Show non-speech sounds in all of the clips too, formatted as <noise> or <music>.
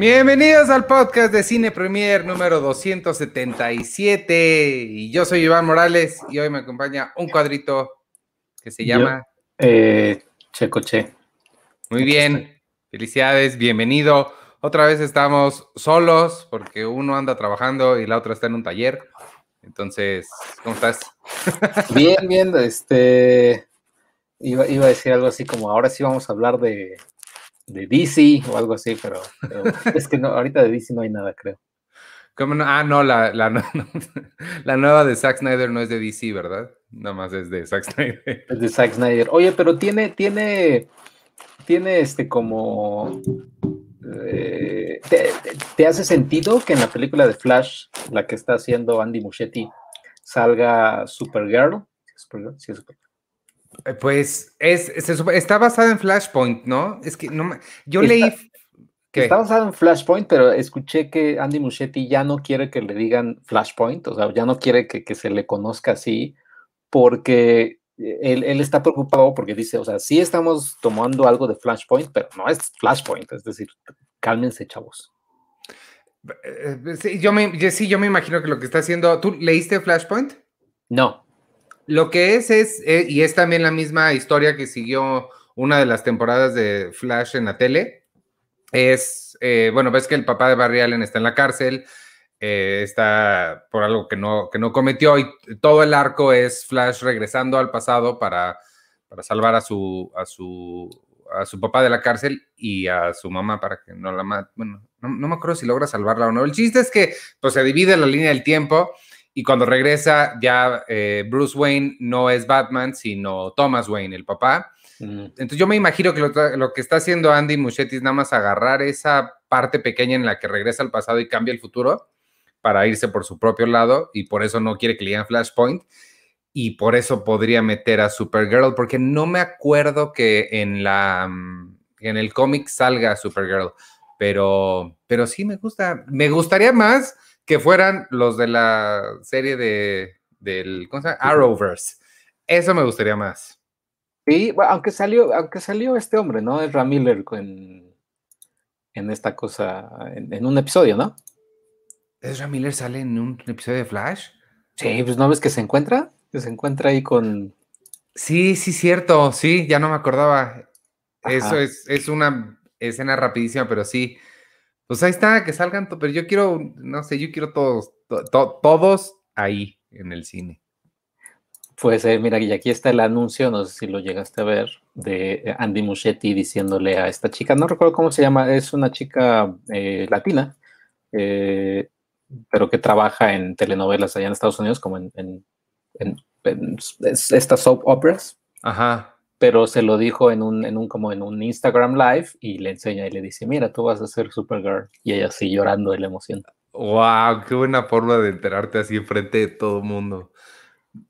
Bienvenidos al podcast de Cine Premier número 277. Y yo soy Iván Morales y hoy me acompaña un cuadrito que se llama eh, Checoche. Muy bien, felicidades, bienvenido. Otra vez estamos solos porque uno anda trabajando y la otra está en un taller. Entonces, ¿cómo estás? <laughs> Bien, bien, este iba, iba a decir algo así como ahora sí vamos a hablar de, de DC o algo así, pero, <laughs> es que no, ahorita de DC no hay nada, creo. ¿Cómo no? Ah, no, la, la, <laughs> la, nueva de Zack Snyder no es de DC, ¿verdad? Nada más es de Zack Snyder. Es de Zack Snyder. Oye, pero tiene, tiene, tiene este como... Eh, te, hace sentido que en la película de Flash, la que está haciendo Andy Muschietti, salga Supergirl? Supergirl, sí, Supergirl. Eh, pues es, está basada en Flashpoint, ¿no? Es que no yo leí. Está basada en Flashpoint, pero escuché que Andy Muschietti ya no quiere que le digan Flashpoint, o sea, ya no quiere que, se le conozca así, porque él, está preocupado porque dice, o sea, sí estamos tomando algo de Flashpoint, pero no es Flashpoint, es decir, cálmense, chavos. Eh, eh, sí, yo me, sí, yo me imagino que lo que está haciendo. ¿Tú leíste Flashpoint? No. Lo que es, es, eh, y es también la misma historia que siguió una de las temporadas de Flash en la tele, es, eh, bueno, ves que el papá de Barry Allen está en la cárcel, eh, está por algo que no, que no cometió y todo el arco es Flash regresando al pasado para, para salvar a su, a, su, a su papá de la cárcel y a su mamá para que no la mate. Bueno, no, no, me acuerdo si logra salvarla o no. El chiste es que pues, se divide la línea del tiempo y cuando regresa, ya eh, Bruce Wayne no es Batman, sino Thomas Wayne, el papá. Entonces yo me imagino que lo, que está haciendo Andy Muschietti es nada más agarrar esa parte pequeña en la que regresa al pasado y cambia el futuro para irse por su propio lado y por eso no quiere que le digan Flashpoint y por eso podría meter a Supergirl porque no me acuerdo que en la mm, en el cómic salga Supergirl, pero pero sí me gusta, me gustaría más que fueran los de la serie de, del, ¿cómo se llama? Arrowverse. Eso me gustaría más. Sí, aunque salió, aunque salió este hombre, ¿no? Es Ramiller en, en esta cosa, en, un episodio, ¿no? ¿Es Miller sale en un episodio de Flash? Sí, pues no ves que se encuentra, que se encuentra ahí con. Sí, sí, cierto, sí, ya no me acordaba. Eso es, es una escena rapidísima, pero sí. Pues ahí está, que salgan, pero yo quiero, no sé, yo quiero todos, todos ahí en el cine. Pues eh, mira, y aquí está el anuncio, no sé si lo llegaste a ver, de eh, Andy Muschietti diciéndole a esta chica, no recuerdo cómo se llama, es una chica eh, latina, pero que trabaja en telenovelas allá en Estados Unidos, como en estas soap operas. Ajá pero se lo dijo en un, en un, como en un Instagram Live y le enseña y le dice, mira, tú vas a ser Supergirl. Y ella sigue llorando de la emoción. ¡Wow! ¡Qué buena forma de enterarte así enfrente de todo el mundo!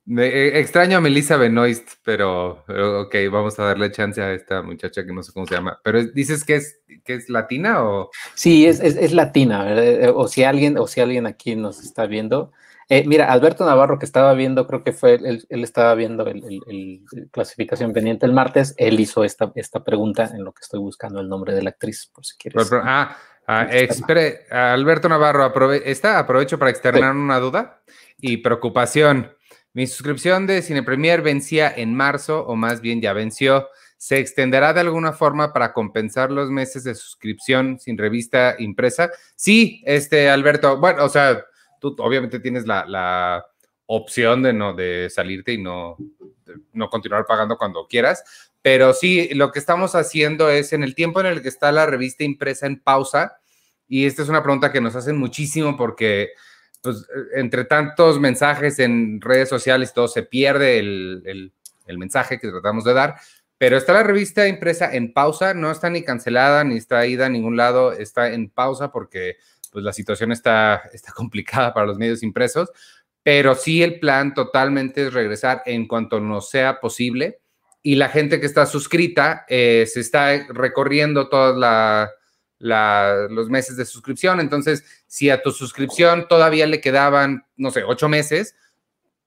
Me, eh, extraño a Melissa Benoist, pero, ok, vamos a darle chance a esta muchacha que no sé cómo se llama. Pero dices que es, que es latina o... Sí, es, es, es latina. O si alguien, o si alguien aquí nos está viendo, eh, mira, Alberto Navarro, que estaba viendo, creo que fue, él, estaba viendo el, clasificación pendiente el martes, él hizo esta, esta pregunta en lo que estoy buscando el nombre de la actriz, por si quieres. ah, ah espere, Alberto Navarro, está, aprovecho para externar una duda y preocupación. Mi suscripción de Cine Premier vencía en marzo, o más bien ya venció. ¿Se extenderá de alguna forma para compensar los meses de suscripción sin revista impresa? Sí, este, Alberto, bueno, o sea, tú obviamente tienes la, opción de no de salirte y no, no continuar pagando cuando quieras. Pero sí, lo que estamos haciendo es en el tiempo en el que está la revista impresa en pausa, y esta es una pregunta que nos hacen muchísimo porque pues, entre tantos mensajes en redes sociales todo se pierde el, el mensaje que tratamos de dar. Pero está la revista impresa en pausa, no está ni cancelada ni está ida a ningún lado, está en pausa porque pues la situación está, está <laughs> complicada para los medios impresos, pero sí el plan totalmente es regresar en cuanto nos sea posible y la gente que está suscrita eh, se está recorriendo todos los meses de suscripción. Entonces, si a tu suscripción todavía le quedaban, no sé, ocho meses,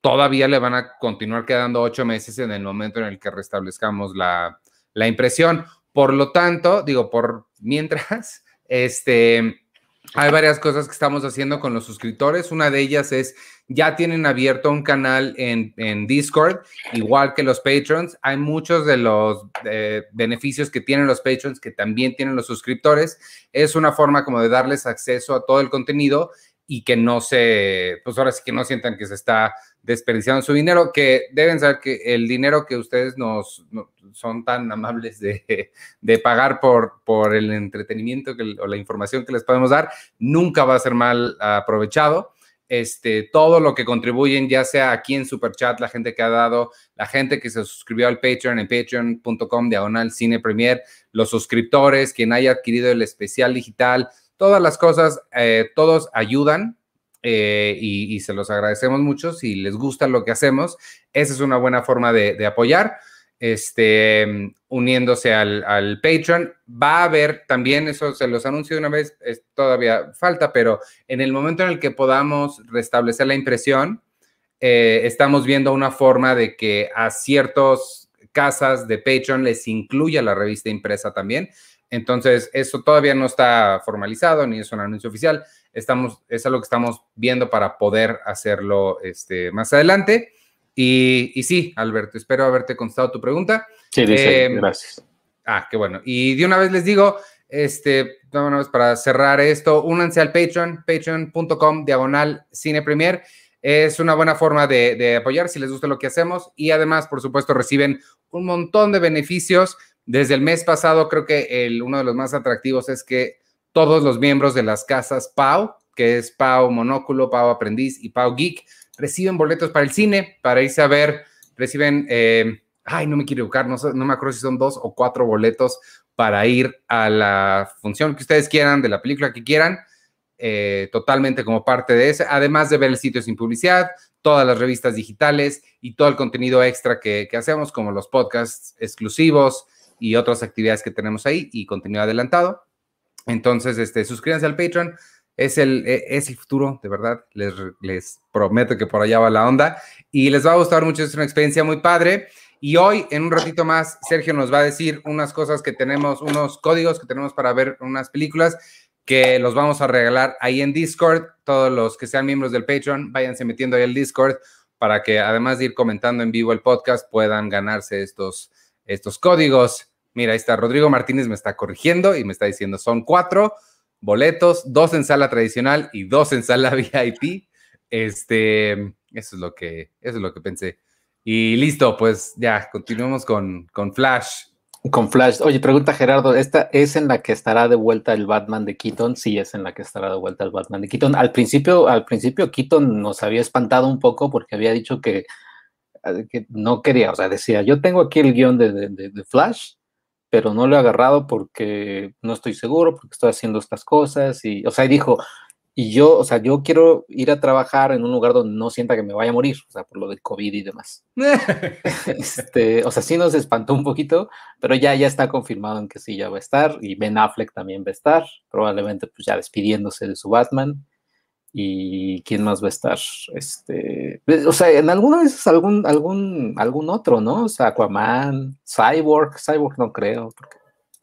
todavía le van a continuar quedando ocho meses en el momento en el que restablezcamos la, la impresión. Por lo tanto, digo, por mientras, <laughs> Este, hay varias cosas que estamos haciendo con los suscriptores. Una de ellas es, ya tienen abierto un canal en, Discord, igual que los patrons. Hay muchos de los eh, beneficios que tienen los patrons que también tienen los suscriptores. Es una forma como de darles acceso a todo el contenido y que no se, pues ahora sí que no sientan que se está desperdiciando su dinero, que deben saber que el dinero que ustedes nos, son tan amables de, pagar por, por el entretenimiento o la información que les podemos dar, nunca va a ser mal aprovechado. Este, todo lo que contribuyen, ya sea aquí en Superchat, la gente que ha dado, la gente que se suscribió al Patreon en patreon.com diagonal cine premier, los suscriptores, quien haya adquirido el especial digital, todas las cosas, eh, todos ayudan eh, y, se los agradecemos mucho. Si les gusta lo que hacemos, esa es una buena forma de, apoyar. Este, uniéndose al, al, Patreon. Va a haber también, eso se los anuncio de una vez, todavía falta, pero en el momento en el que podamos restablecer la impresión, eh, estamos viendo una forma de que a ciertas casas de Patreon les incluya la revista impresa también. Entonces, eso todavía no está formalizado ni es un anuncio oficial. Estamos, es algo que estamos viendo para poder hacerlo este, más adelante. Y, sí, Alberto, espero haberte contestado tu pregunta. Sí, dice, em, gracias. Ah, qué bueno. Y de una vez les digo, este, vámonos para cerrar esto, únanse al Patreon, patreon.com, diagonal cine premier. Es una buena forma de, de, apoyar si les gusta lo que hacemos y además, por supuesto, reciben un montón de beneficios desde el mes pasado, creo que el, uno de los más atractivos es que todos los miembros de las casas PAU, que es PAU Monóculo, PAU Aprendiz y PAU Geek, reciben boletos para el cine, para irse a ver, reciben, eh, ay, no me quiero equivocar, no, no me acuerdo si son dos o cuatro boletos para ir a la función que ustedes quieran, de la película que quieran, eh, totalmente como parte de ese, además de ver el sitio sin publicidad, todas las revistas digitales y todo el contenido extra que, que hacemos, como los podcasts exclusivos, y otras actividades que tenemos ahí y contenido adelantado. Entonces, este, suscríbanse al Patreon. Es el, e, es el futuro, de verdad. Les, les prometo que por allá va la onda. Y les va a gustar mucho. Es una experiencia muy padre. Y hoy, en un ratito más, Sergio nos va a decir unas cosas que tenemos, unos códigos que tenemos para ver unas películas que los vamos a regalar ahí en Discord. Todos los que sean miembros del Patreon, váyanse metiendo ahí al Discord para que además de ir comentando en vivo el podcast, puedan ganarse estos, estos códigos. Mira, ahí está, Rodrigo Martínez me está corrigiendo y me está diciendo, son cuatro boletos, dos en sala tradicional y dos en sala <laughs> VIP. Este, eso es lo que, eso es lo que pensé. Y listo, pues ya, continuemos con, con Flash. Con Flash. Oye, pregunta Gerardo, ¿esta es en la que estará de vuelta el Batman de Keaton? Sí, es en la que estará de vuelta el Batman de Keaton. Al principio, al principio Keaton nos había espantado un poco porque había dicho que, que no quería, o sea, decía, yo tengo aquí el guion de, de, de Flash, pero no lo he agarrado porque no estoy seguro, porque estoy haciendo estas cosas. Y, o sea, dijo, y yo, o sea, yo quiero ir a trabajar en un lugar donde no sienta que me vaya a morir, o sea, por lo del COVID y demás. <laughs> este, o sea, sí nos espantó un poquito, pero ya, ya está confirmado en que sí, ya va a estar. Y Ben Affleck también va a estar, probablemente pues ya despidiéndose de su Batman y quién más va a estar, este, o sea, en alguna vez algún, algún, algún otro, ¿no? O sea, Aquaman, Cyborg, Cyborg no creo.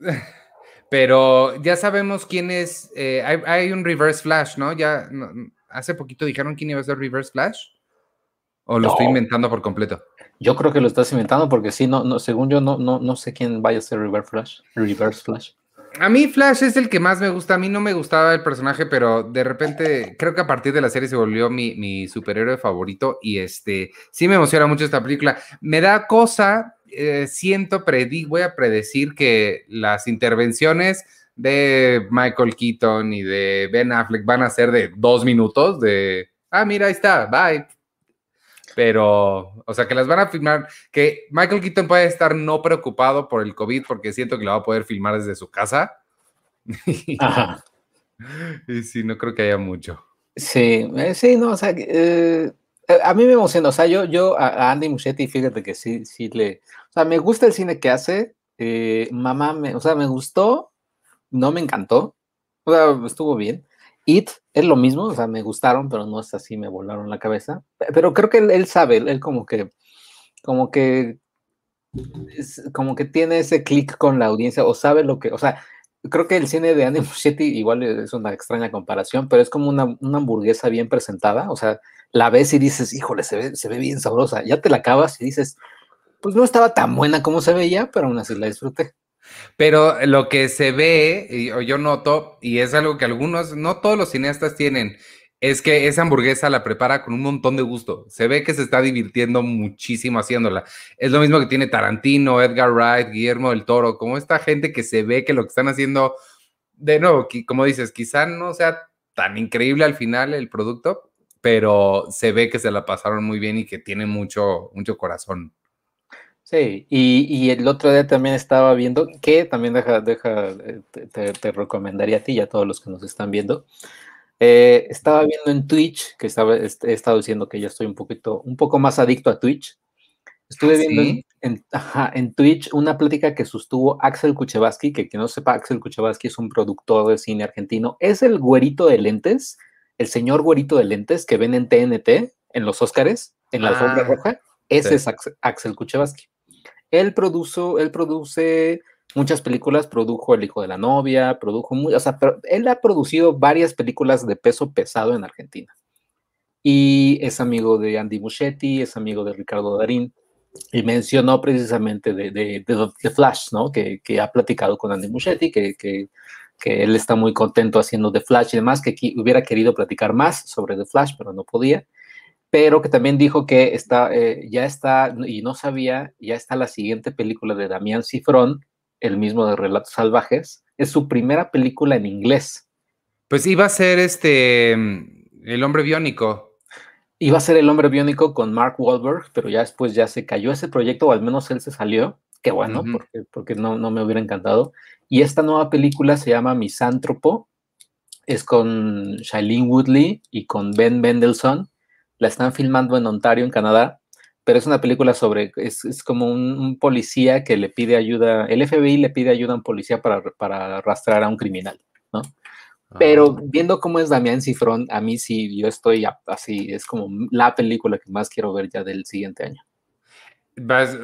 <laughs> Pero ya sabemos quién es, eh, hay, un Reverse Flash, ¿no? Ya hace poquito dijeron quién iba a ser Reverse Flash. ¿O lo estoy inventando por completo? Yo creo que lo estás inventando porque sí, no, no, según yo no, no, no sé quién vaya a ser Reverse Flash. Reverse Flash. A mí Flash es el que más me gusta. A mí no me gustaba el personaje, pero de repente creo que a partir de la serie se volvió mi, superhéroe favorito y este sí me emociona mucho esta película. Me da cosa, eh, siento, predí, voy a predecir que las intervenciones de Michael Keaton y de Ben Affleck van a ser de dos minutos de, ah, mira, ahí está, bye, pero, o sea, que las van a filmar, que Michael Keaton puede estar no preocupado por el COVID porque siento que lo va a poder filmar desde su casa. <laughs> Ajá. y sí, no creo que haya mucho. Sí, eh, sí, no, o sea, eh, a mí me emociona, o sea, yo, yo a Andy Muschietti, fíjate que sí, sí le, o sea, me gusta el cine que hace, eh, mamá, me, o sea, me gustó, no me encantó, o sea, estuvo bien, Es lo mismo, o sea, me gustaron, pero no es así, me volaron la cabeza. Pero creo que él, sabe, él, como que, como que, como que tiene ese clic con la audiencia o sabe lo que, o sea, creo que el cine de Andy <laughs> Muschietti igual es una extraña comparación, pero es como una, una, hamburguesa bien presentada, o sea, la ves y dices, híjole, se ve, se ve bien sabrosa, ya te la acabas y dices, pues no estaba tan buena como se veía, pero aún así la disfruté. Pero lo que se ve, o yo noto, y es algo que algunos, no todos los cineastas tienen, es que esa hamburguesa la prepara con un montón de gusto. Se ve que se está divirtiendo muchísimo haciéndola. Es lo mismo que tiene Tarantino, Edgar Wright, Guillermo del Toro, como esta gente que se ve que lo que están haciendo, de nuevo, como dices, quizá no sea tan increíble al final el producto, pero se ve que se la pasaron muy bien y que tiene mucho, mucho corazón. Sí, y, el otro día también estaba viendo, que también deja, deja, eh, te, te recomendaría a ti y a todos los que nos están viendo, eh, estaba viendo en Twitch, que estaba, he estado diciendo que ya estoy un poquito, un poco más adicto a Twitch. Estuve ¿Ah, viendo en, Twitch una plática que sostuvo Axel Kuchevaski, que quien no sepa, Axel Kuchevaski es un productor de cine argentino. Es el güerito de lentes, el señor güerito de lentes que ven en TNT, en los Óscares, en la alfombra ah, roja. Ese es Axel Kuchevaski. Él, produjo, él produce muchas películas, produjo El hijo de la novia, produjo, muy, o sea, él ha producido varias películas de peso pesado en Argentina. Y es amigo de Andy Muschietti, es amigo de Ricardo Darín, y mencionó precisamente de, de, Flash, ¿no? Que, que, ha platicado con Andy Muschietti, que, que, que, él está muy contento haciendo The Flash y demás, que hubiera querido platicar más sobre The Flash, pero no podía. Pero que también dijo que está, eh, ya está, y no sabía, ya está la siguiente película de Damián Cifrón, el mismo de Relatos Salvajes, es su primera película en inglés. Pues iba a ser este El hombre biónico. Iba a ser El hombre biónico con Mark Wahlberg, pero ya después ya se cayó ese proyecto, o al menos él se salió. Qué bueno, porque, porque no, no, me hubiera encantado. Y esta nueva película se llama Misántropo. Es con Shailene Woodley y con Ben Mendelssohn. La están filmando en Ontario, en Canadá pero es una película sobre, es, como un, policía que le pide ayuda, el FBI le pide ayuda a un policía para, para arrastrar a un criminal, ¿no? Pero ah. viendo cómo es Damián Cifrón, a mí sí, yo estoy así, es como la película que más quiero ver ya del siguiente año.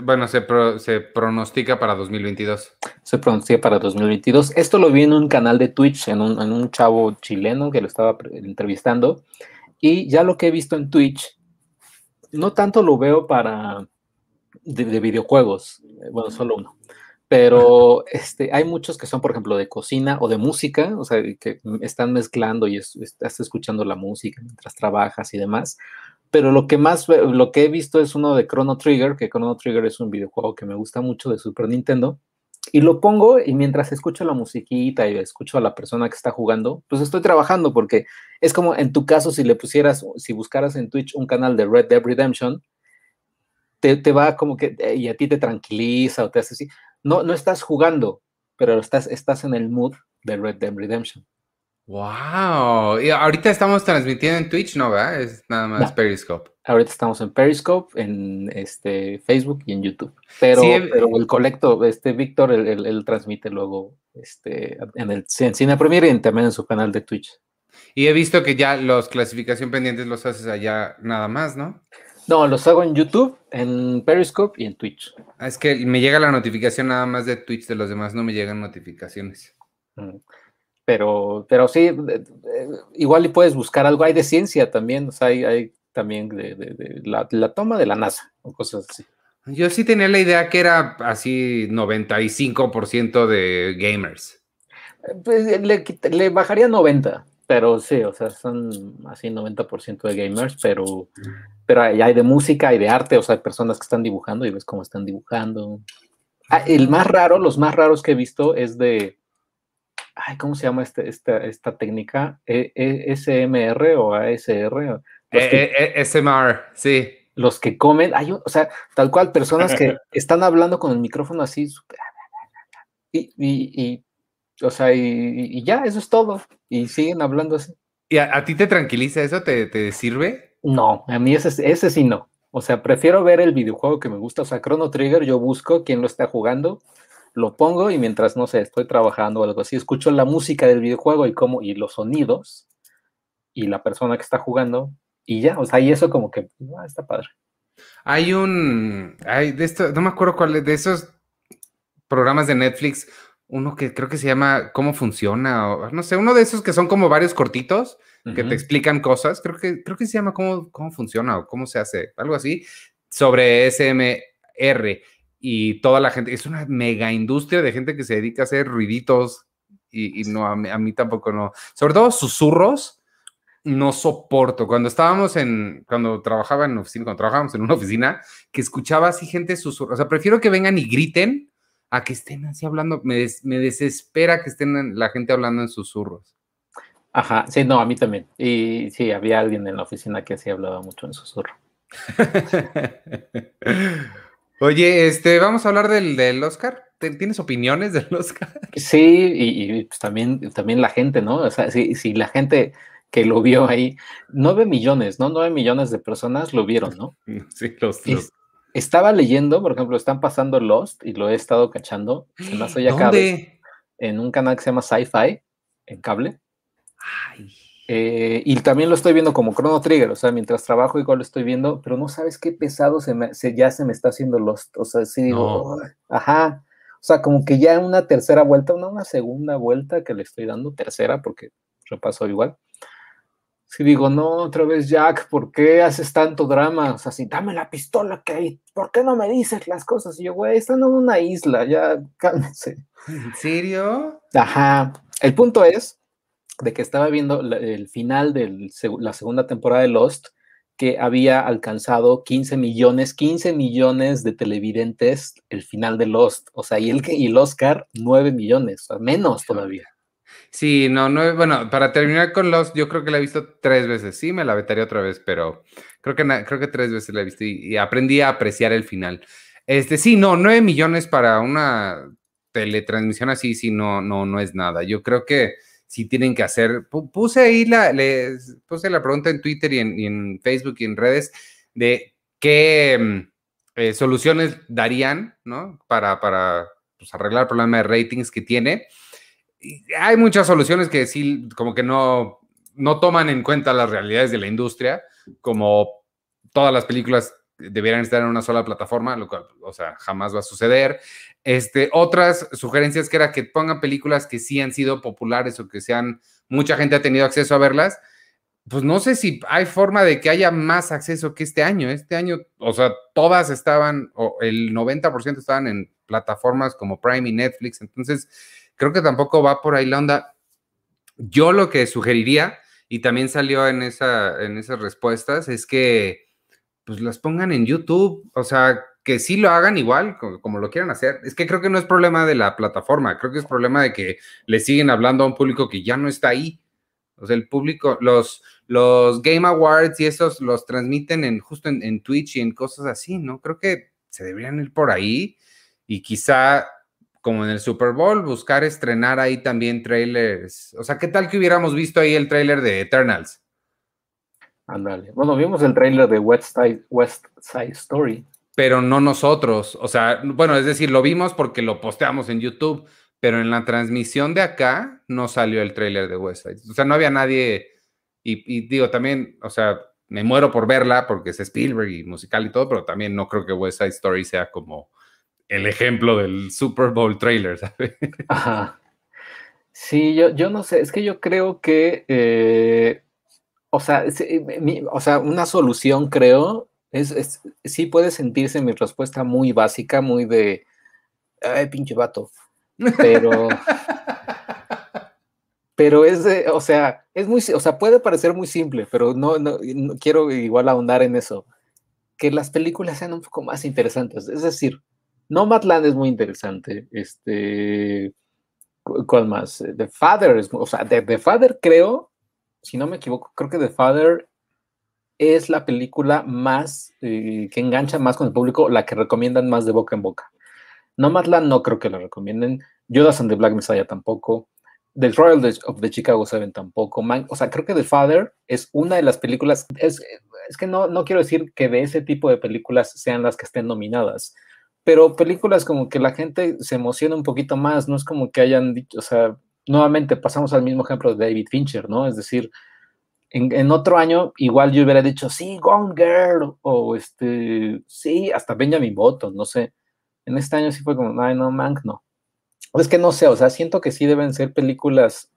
bueno, se, se pronostica para 2022. Se pronostica para 2022. Esto lo vi en un canal de Twitch, en un, en un chavo chileno que lo estaba entrevistando. Y ya lo que he visto en Twitch no tanto lo veo para de, videojuegos, eh, bueno, solo uno, pero este, hay muchos que son, por ejemplo, de cocina o de música, o sea, que están mezclando y estás escuchando la música mientras trabajas y demás. Pero lo que más, lo que he visto es uno de Chrono Trigger, que Chrono Trigger es un videojuego que me gusta mucho de Super Nintendo, y lo pongo y mientras escucho la musiquita y escucho a la persona que está jugando, pues estoy trabajando porque es como en tu caso si le pusieras, si buscaras en Twitch un canal de Red Dead Redemption, te, va como que, eh, y a ti te tranquiliza o te hace así. No, no estás jugando, pero estás, estás en el mood de Red Dead Redemption. Wow. Y ahorita estamos transmitiendo en Twitch, ¿no? ¿verdad? Es nada más Periscope. Ahorita estamos en Periscope, en este Facebook y en YouTube. Pero, pero el colecto, este Víctor, él, transmite luego este, en el en Cine Premier y también en su canal de Twitch. Y he visto que ya los clasificación pendientes los haces allá nada más, ¿no? No, los hago en YouTube, en Periscope y en Twitch. Ah, es que me llega la notificación nada más de Twitch, de los demás no me llegan notificaciones. Mm. Pero, pero sí, igual y puedes buscar algo. Hay de ciencia también, o sea, hay, también de, la, toma de la NASA o cosas así. Yo sí tenía la idea que era así 95% de gamers. Pues le, le, bajaría 90, pero sí, o sea, son así 90% de gamers, pero, pero hay, hay, de música y de arte, o sea, hay personas que están dibujando y ves cómo están dibujando. Ah, el más raro, los más raros que he visto es de, ay, ¿cómo se llama este, esta, esta técnica? E, e, ¿SMR o ASR? E, SMR, sí. Los que comen, hay, o sea, tal cual, personas que <laughs> están hablando con el micrófono así, y, y, o sea, y, ya, eso es todo, y siguen hablando así. ¿Y a, ti te tranquiliza eso? ¿Te, ¿Te, sirve? No, a mí ese, ese sí no. O sea, prefiero ver el videojuego que me gusta. O sea, Chrono Trigger, yo busco quién lo está jugando lo pongo y mientras, no sé, estoy trabajando o algo así, escucho la música del videojuego y cómo, y los sonidos y la persona que está jugando y ya, o sea, y eso como que, ah, está padre. Hay un, hay de esto, no me acuerdo cuál, de esos programas de Netflix, uno que creo que se llama ¿Cómo funciona? O, no sé, uno de esos que son como varios cortitos que te explican cosas. Creo que, creo que se llama ¿Cómo, cómo funciona o cómo se hace, algo así, sobre SMR. Y toda la gente, es una mega industria de gente que se dedica a hacer ruiditos y, no, a mí, tampoco no. Sobre todo susurros, no soporto. Cuando estábamos en, cuando trabajaba en oficina, cuando trabajábamos en una oficina, que escuchaba así gente susurros. O sea, prefiero que vengan y griten a que estén así hablando. Me, me desespera que estén la gente hablando en susurros. Ajá, sí, no, a mí también. Y sí, había alguien en la oficina que así hablaba mucho en susurro. <laughs> Oye, este, vamos a hablar del, del Oscar. ¿Tienes opiniones del Oscar? <laughs> Sí, y, pues también, también la gente, ¿no? O sea, si, si la gente que lo vio ahí, nueve millones, ¿no? Nueve millones de personas lo vieron, ¿no? <laughs> Sí, los, estaba leyendo, por ejemplo, están pasando Lost y lo he estado cachando. ¿Dónde? en un canal que se llama Sci-Fi, en cable. Eh, y también lo estoy viendo como Chrono Trigger, o sea, mientras trabajo igual lo estoy viendo, pero no sabes qué pesado se, me, ya se me está haciendo Lost. O sea, sí digo, ajá. O sea, como que ya una tercera vuelta, una, una segunda vuelta que le estoy dando, tercera, porque repaso igual si digo, no, otra vez Jack, ¿por qué haces tanto drama? O sea, si dame la pistola que hay, ¿por qué no me dices las cosas? Y yo, güey, están en una isla, ya <laughs> cálmense. ¿En serio? Ajá. El punto es de que estaba viendo el final de la segunda temporada de Lost, que había alcanzado 15 millones, 15 millones de televidentes el final de Lost. O sea, y el, y el Oscar, 9 millones, o menos todavía. Sí, no, no, bueno, para terminar con los, yo creo que la he visto tres veces. Sí, me la vetaría otra vez, pero creo que, creo que tres veces la he visto y, aprendí a apreciar el final. Este, sí, no, nueve millones para una teletransmisión así, sí, no, no, no es nada. Yo creo que sí tienen que hacer, puse ahí la, les puse la pregunta en Twitter y en, Facebook y en redes de qué mm, eh, soluciones darían, ¿no? Para, para pues, arreglar el problema de ratings que tiene hay muchas soluciones que sí, como que no, no toman en cuenta las realidades de la industria, como todas las películas debieran estar en una sola plataforma, lo cual, o sea, jamás va a suceder. Este, otras sugerencias que era que pongan películas que sí han sido populares o que sean, mucha gente ha tenido acceso a verlas. Pues no sé si hay forma de que haya más acceso que este año. Este año, o sea, todas estaban, o el 90% estaban en plataformas como Prime y Netflix. Entonces, creo que tampoco va por ahí la onda. Yo lo que sugeriría, y también salió en, esa, en esas respuestas, es que pues las pongan en YouTube, o sea, que sí lo hagan igual, como, lo quieran hacer. Es que creo que no es problema de la plataforma, creo que es problema de que le siguen hablando a un público que ya no está ahí. O sea, el público, los, los Game Awards y esos los transmiten en, justo en, en Twitch y en cosas así, ¿no? Creo que se deberían ir por ahí y quizá como en el Super Bowl, buscar estrenar ahí también trailers. O sea, ¿qué tal que hubiéramos visto ahí el trailer de Eternals? Ándale. Bueno, vimos el trailer de West Side, Story. Pero no nosotros. O sea, bueno, es decir, lo vimos porque lo posteamos en YouTube, pero en la transmisión de acá no salió el trailer de West Side. O sea, no había nadie. Y, y digo, también, o sea, me muero por verla porque es Spielberg y musical y todo, pero también no creo que West Side Story sea como el ejemplo del Super Bowl trailer, <laughs> ¿sabes? Ajá. Sí, yo, yo no sé, es que yo creo que, eh, o, sea, o sea, una solución creo, es, sí puede sentirse mi respuesta muy básica, muy de, ay, pinche vato, pero... <laughs> pero es de, o sea, es muy, o sea, puede parecer muy simple, pero no, no, quiero igual ahondar en eso, que las películas sean un poco más interesantes, es decir, Nomadland es muy interesante. Este, ¿cuál más? The Father, es, o sea, The, Father creo, si no me equivoco, creo que The Father es la película más eh, que engancha más con el público, la que recomiendan más de boca en boca. Nomadland no creo que la recomienden. Judas and the Black Messiah tampoco. The Royal of the Chicago Seven tampoco. o sea, creo que The Father es una de las películas. Es, es que no, no quiero decir que de ese tipo de películas sean las que estén nominadas, pero películas como que la gente se emociona un poquito más, no es como que hayan dicho, o sea, nuevamente pasamos al mismo ejemplo de David Fincher, ¿no? Es decir, en, otro año igual yo hubiera dicho, sí, Gone Girl, o este, sí, hasta Benjamin Button, no sé. En este año sí fue como, ay, no, Mank, no. Es que no sé, o sea, siento que sí deben ser películas,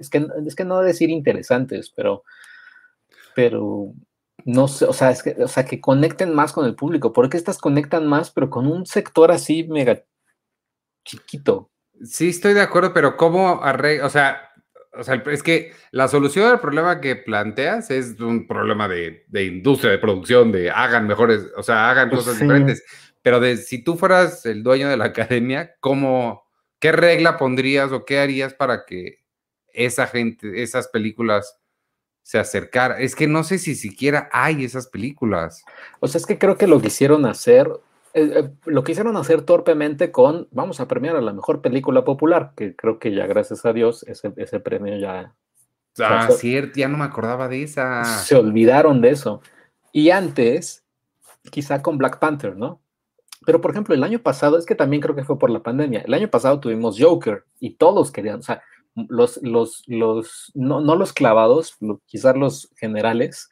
es que, es que no decir interesantes, pero, pero no sé, o sea, es que, o sea, que conecten más con el público, porque estas conectan más, pero con un sector así mega chiquito. Sí, estoy de acuerdo, pero ¿cómo arregla? O sea, o sea, es que la solución al problema que planteas es un problema de, industria, de producción, de hagan mejores, o sea, hagan pues cosas diferentes. Pero de, si tú fueras el dueño de la <laughs> academia, ¿cómo, qué regla pondrías o qué harías para que esa gente, esas películas se acercaran? Es que no sé si siquiera hay esas películas. O sea, es que creo que lo quisieron hacer eh, eh, lo quisieron hacer torpemente con, vamos a premiar a la mejor película popular, que creo que ya gracias a Dios ese, ese premio ya... Ah, cierto, ya no me acordaba de esa. Se olvidaron de eso. Y antes, quizá con Black Panther, ¿no? Pero, por ejemplo, el año pasado, es que también creo que fue por la pandemia, el año pasado tuvimos Joker y todos querían, o sea, los, los, los, no, no los clavados, quizás los generales,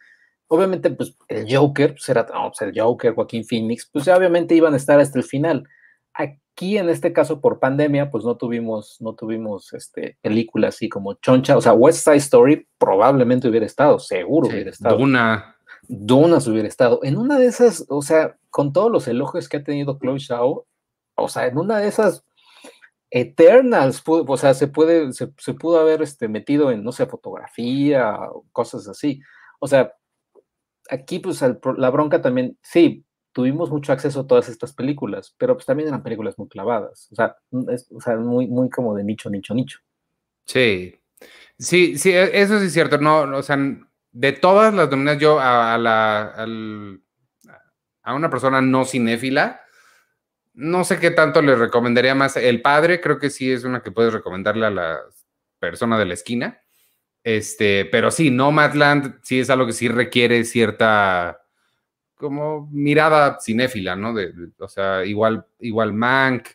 obviamente, pues el Joker, pues era pues, el Joker, Joaquín Phoenix, pues obviamente iban a estar hasta el final. Aquí, en este caso, por pandemia, pues no tuvimos, no tuvimos este, películas así como Choncha, o sea, West Side Story probablemente hubiera estado, seguro hubiera estado. Duna. Duna hubiera estado. En una de esas, o sea, con todos los elogios que ha tenido Chloe Shao, o sea, en una de esas Eternals, o sea, se puede, se, se pudo haber este, metido en, no sé, fotografía, cosas así. O sea, aquí pues la bronca también, sí, tuvimos mucho acceso a todas estas películas, pero pues también eran películas muy clavadas, o sea, mm, sea muy, muy como de nicho, nicho, nicho. Sí, sí, sí, e, eso sí es cierto, no, o sea, de todas las nominadas yo a, la, a una persona no cinéfila, no sé qué tanto le recomendaría más. El padre creo que sí es una que puedes recomendarle a la persona de la esquina. Este, pero sí, Nomadland sí es algo que sí requiere cierta como mirada cinéfila, ¿no? De, o sea, igual, igual Mank,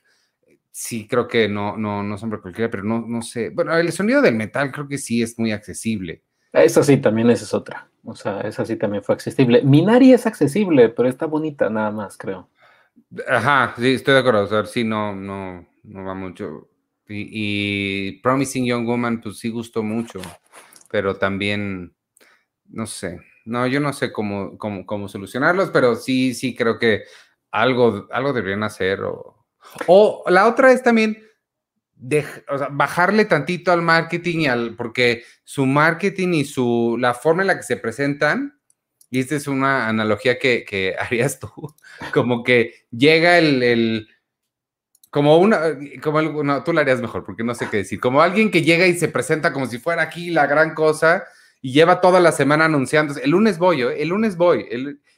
sí creo que no, no, no son cualquiera, pero no, no sé. Bueno, el sonido del metal creo que sí es muy accesible. Esa sí, también esa es otra. O sea, esa sí también fue accesible. Minari es accesible, pero está bonita nada más, creo. Ajá, sí, estoy de acuerdo. O sea, sí, no, no, no va mucho. Y, y Promising Young Woman, pues sí gustó mucho pero también, no sé, no, yo no sé cómo, cómo, cómo solucionarlos, pero sí, sí creo que algo, algo deberían hacer. O, o la otra es también bajarle tantito al marketing y al, porque su marketing y su, la forma en la que se presentan, y esta es una analogía que, que <laughs> harías tú, como que llega el como una, como no, tú lo harías mejor, porque no sé qué decir, como alguien que llega y se presenta como si fuera aquí la gran cosa y lleva toda la semana anunciando, el lunes voy, ¿eh? el lunes voy,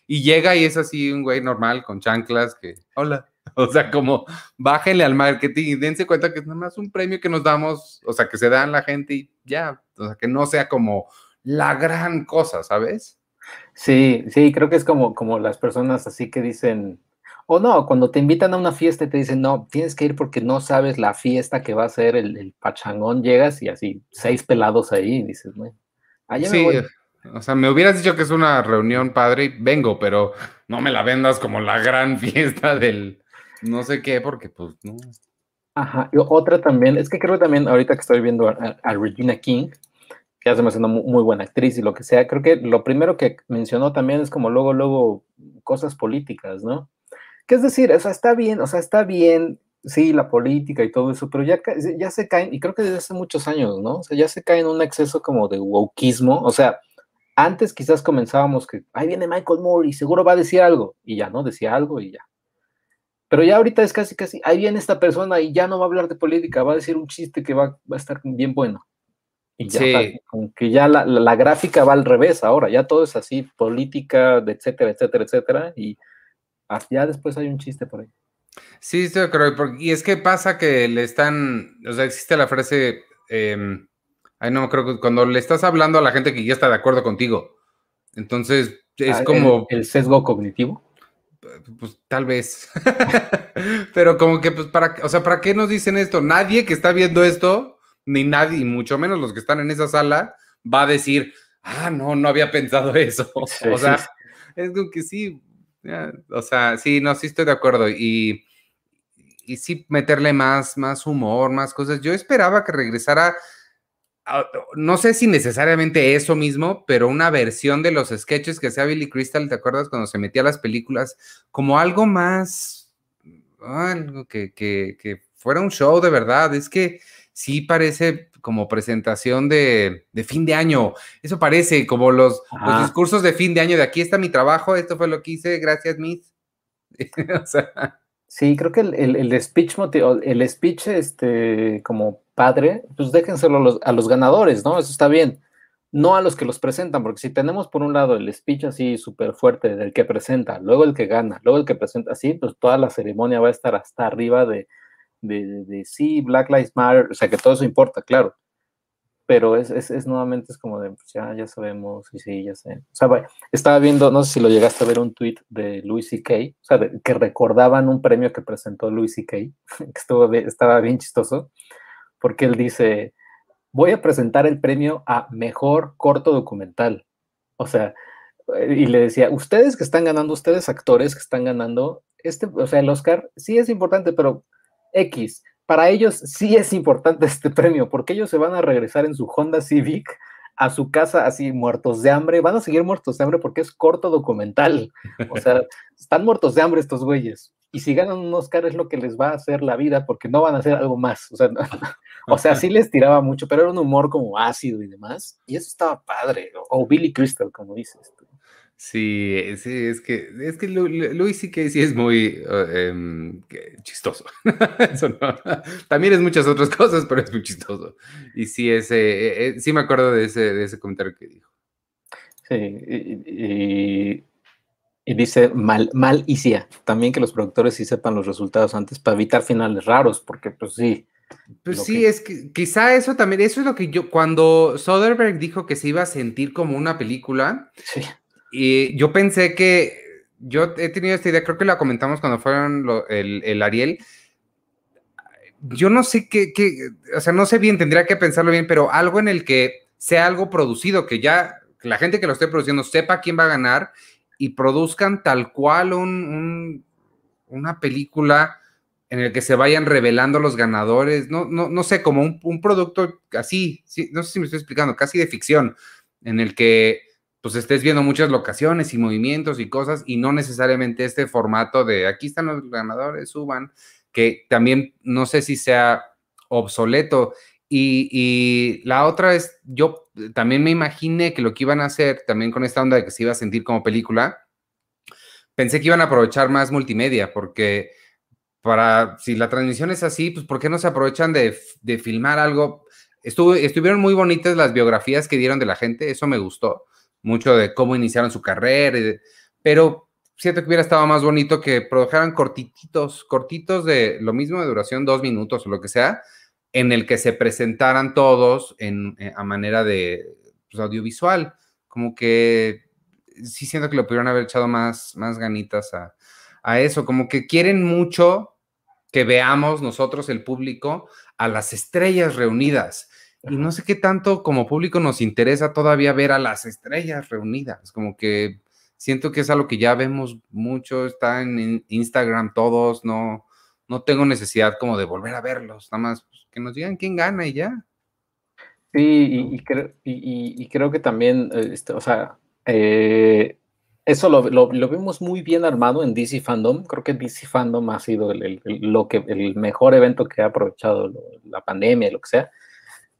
y llega y es así un güey normal con chanclas que, hola, <laughs> o sea, como bájenle al marketing y dense cuenta que es nada más un premio que nos damos, o sea, que se dan la gente y ya, o sea, que no sea como la gran cosa, ¿sabes? Sí, sí, creo que es como, como las personas así que dicen, o no, cuando te invitan a una fiesta y te dicen, no, tienes que ir porque no sabes la fiesta que va a ser el, pachangón, llegas y así, seis pelados ahí, y dices, bueno, allá sí, O sea, me hubieras dicho que es una reunión padre y vengo, pero no me la vendas como la gran <laughs> fiesta del no sé qué, porque pues no. Ajá, y otra también, es que creo también ahorita que estoy viendo a, Regina King, que hace una muy, muy buena actriz y lo que sea, creo que lo primero que mencionó también es como luego, luego cosas políticas, ¿no? Que es decir, o sea, está bien, o sea, está bien, sí, la política y todo eso, pero ya, ya se caen, y creo que desde hace muchos años, ¿no? O sea, ya se cae en un exceso como de wokismo, o sea, antes quizás comenzábamos que, ahí viene Michael Moore y seguro va a decir algo, y ya, ¿no? Decía algo y ya. Pero ya ahorita es casi, casi, ahí viene esta persona y ya no va a hablar de política, va a decir un chiste que va, a estar bien bueno. Y ya, sí. que ya la, la, gráfica va al revés ahora, ya todo es así, política, etcétera, etcétera, etcétera, y ya después hay un chiste por ahí. Sí, sí, creo. Y es que pasa que le están, o sea, existe la frase, eh, ay, no, creo que cuando le estás hablando a la gente que ya está de acuerdo contigo. Entonces, es ah, como... El, sesgo cognitivo? Pues tal vez. <laughs> Pero como que, pues, para, o sea, ¿para qué nos dicen esto? Nadie que está viendo esto, ni nadie, y mucho menos los que están en esa sala, va a decir, ah, no, no había pensado eso. <laughs> o sea, es como que sí, o sea, sí, no, sí estoy de acuerdo. Y, y sí meterle más, más humor, más cosas. Yo esperaba que regresara, no sé si necesariamente eso mismo, pero una versión de los sketches que hacía Billy Crystal, ¿te acuerdas cuando se metía a las películas? Como algo más, algo que, que fuera un show de verdad. Es que sí parece como presentación de, de, fin de año. Eso parece como los, los, discursos de fin de año de aquí está mi trabajo, esto fue lo que hice, gracias, Miss. <laughs> o sea, Sí, creo que el, el, speech, el speech este, como padre, pues déjenselo a los, a los ganadores, ¿no? Eso está bien. No a los que los presentan, porque si tenemos por un lado el speech así súper fuerte del que presenta, luego el que gana, luego el que presenta así, pues toda la ceremonia va a estar hasta arriba de, de, de, de sí, Black Lives Matter, o sea que todo eso importa, claro pero es, es, es, nuevamente es como de, pues ya, ya sabemos, y sí, ya sé. O sea, estaba viendo, no sé si lo llegaste a ver un tweet de Louis C.K., o sea, que recordaban un premio que presentó Louis C.K., <laughs> que estuvo, estaba bien chistoso, porque él dice, voy a presentar el premio a Mejor Corto Documental. O sea, y le decía, ustedes que están ganando, ustedes actores que están ganando, este, o sea, el Oscar sí es importante, pero X, para ellos sí es importante <laughs> este premio, porque ellos se van a regresar en su Honda Civic a su casa así muertos de hambre, van a seguir muertos de hambre porque es corto documental, o sea, <laughs> están muertos de hambre estos güeyes, y si ganan un Oscar es lo que les va a hacer la vida, porque no van a hacer algo más, o sea, <laughs> o sea, sí les tiraba mucho, pero era un humor como ácido y demás, y eso estaba padre, o, Billy Crystal, como dices. Sí, sí, es que, es que Luis sí que sí es muy em, chistoso. <laughs> <laughs> También es muchas otras cosas, pero es muy chistoso. Y sí, ese, eh, eh, sí me acuerdo de ese, de ese comentario que dijo. Sí, y, dice mal, mal y sí, también que los productores sí sepan los resultados antes para evitar finales raros, porque pues sí. Pues sí, es que quizá eso también, eso es lo que yo, cuando Soderbergh dijo que se iba a sentir como una película, sí y yo pensé que, yo he tenido esta idea, creo que la comentamos cuando fueron el, Ariel. Yo no sé qué, qué, o sea, no sé bien, tendría que pensarlo bien, pero algo en el que sea algo producido, que ya la gente que lo esté produciendo sepa quién va a ganar y produzcan tal cual un, una película en el que se vayan revelando los ganadores, no, no, no sé, como un, un producto así, no sé si me estoy explicando, casi de ficción, en el que pues estés viendo muchas locaciones y movimientos y cosas y no necesariamente este formato de aquí están los ganadores, suban, que también no sé si sea obsoleto. Y, la otra es, yo también me imaginé que lo que iban a hacer también con esta onda de que se iba a sentir como película, pensé que iban a aprovechar más multimedia, porque para, si la transmisión es así, pues ¿por qué no se aprovechan de, de filmar algo? Estuvieron muy bonitas las biografías que dieron de la gente, eso me gustó mucho de cómo iniciaron su carrera, pero siento que hubiera estado más bonito que produjeran cortitos, cortitos de lo mismo de duración, dos minutos o lo que sea, en el que se presentaran todos en, eh, a manera de pues, audiovisual. Como que sí siento que lo pudieron haber echado más, más ganitas a, a eso, como que quieren mucho que veamos nosotros, el público, a las estrellas reunidas y no sé qué tanto como público nos interesa todavía ver a las estrellas reunidas, como que siento que es algo que ya vemos mucho, está en Instagram todos, no, no tengo necesidad como de volver a verlos, nada más pues, que nos digan quién gana y ya. Sí, y, creo, y, creo que también, este, o sea, eh, eso lo, lo, vimos muy bien armado en DC Fandom. Creo que DC Fandom ha sido el, lo que, el mejor evento que ha aprovechado la pandemia, lo que sea.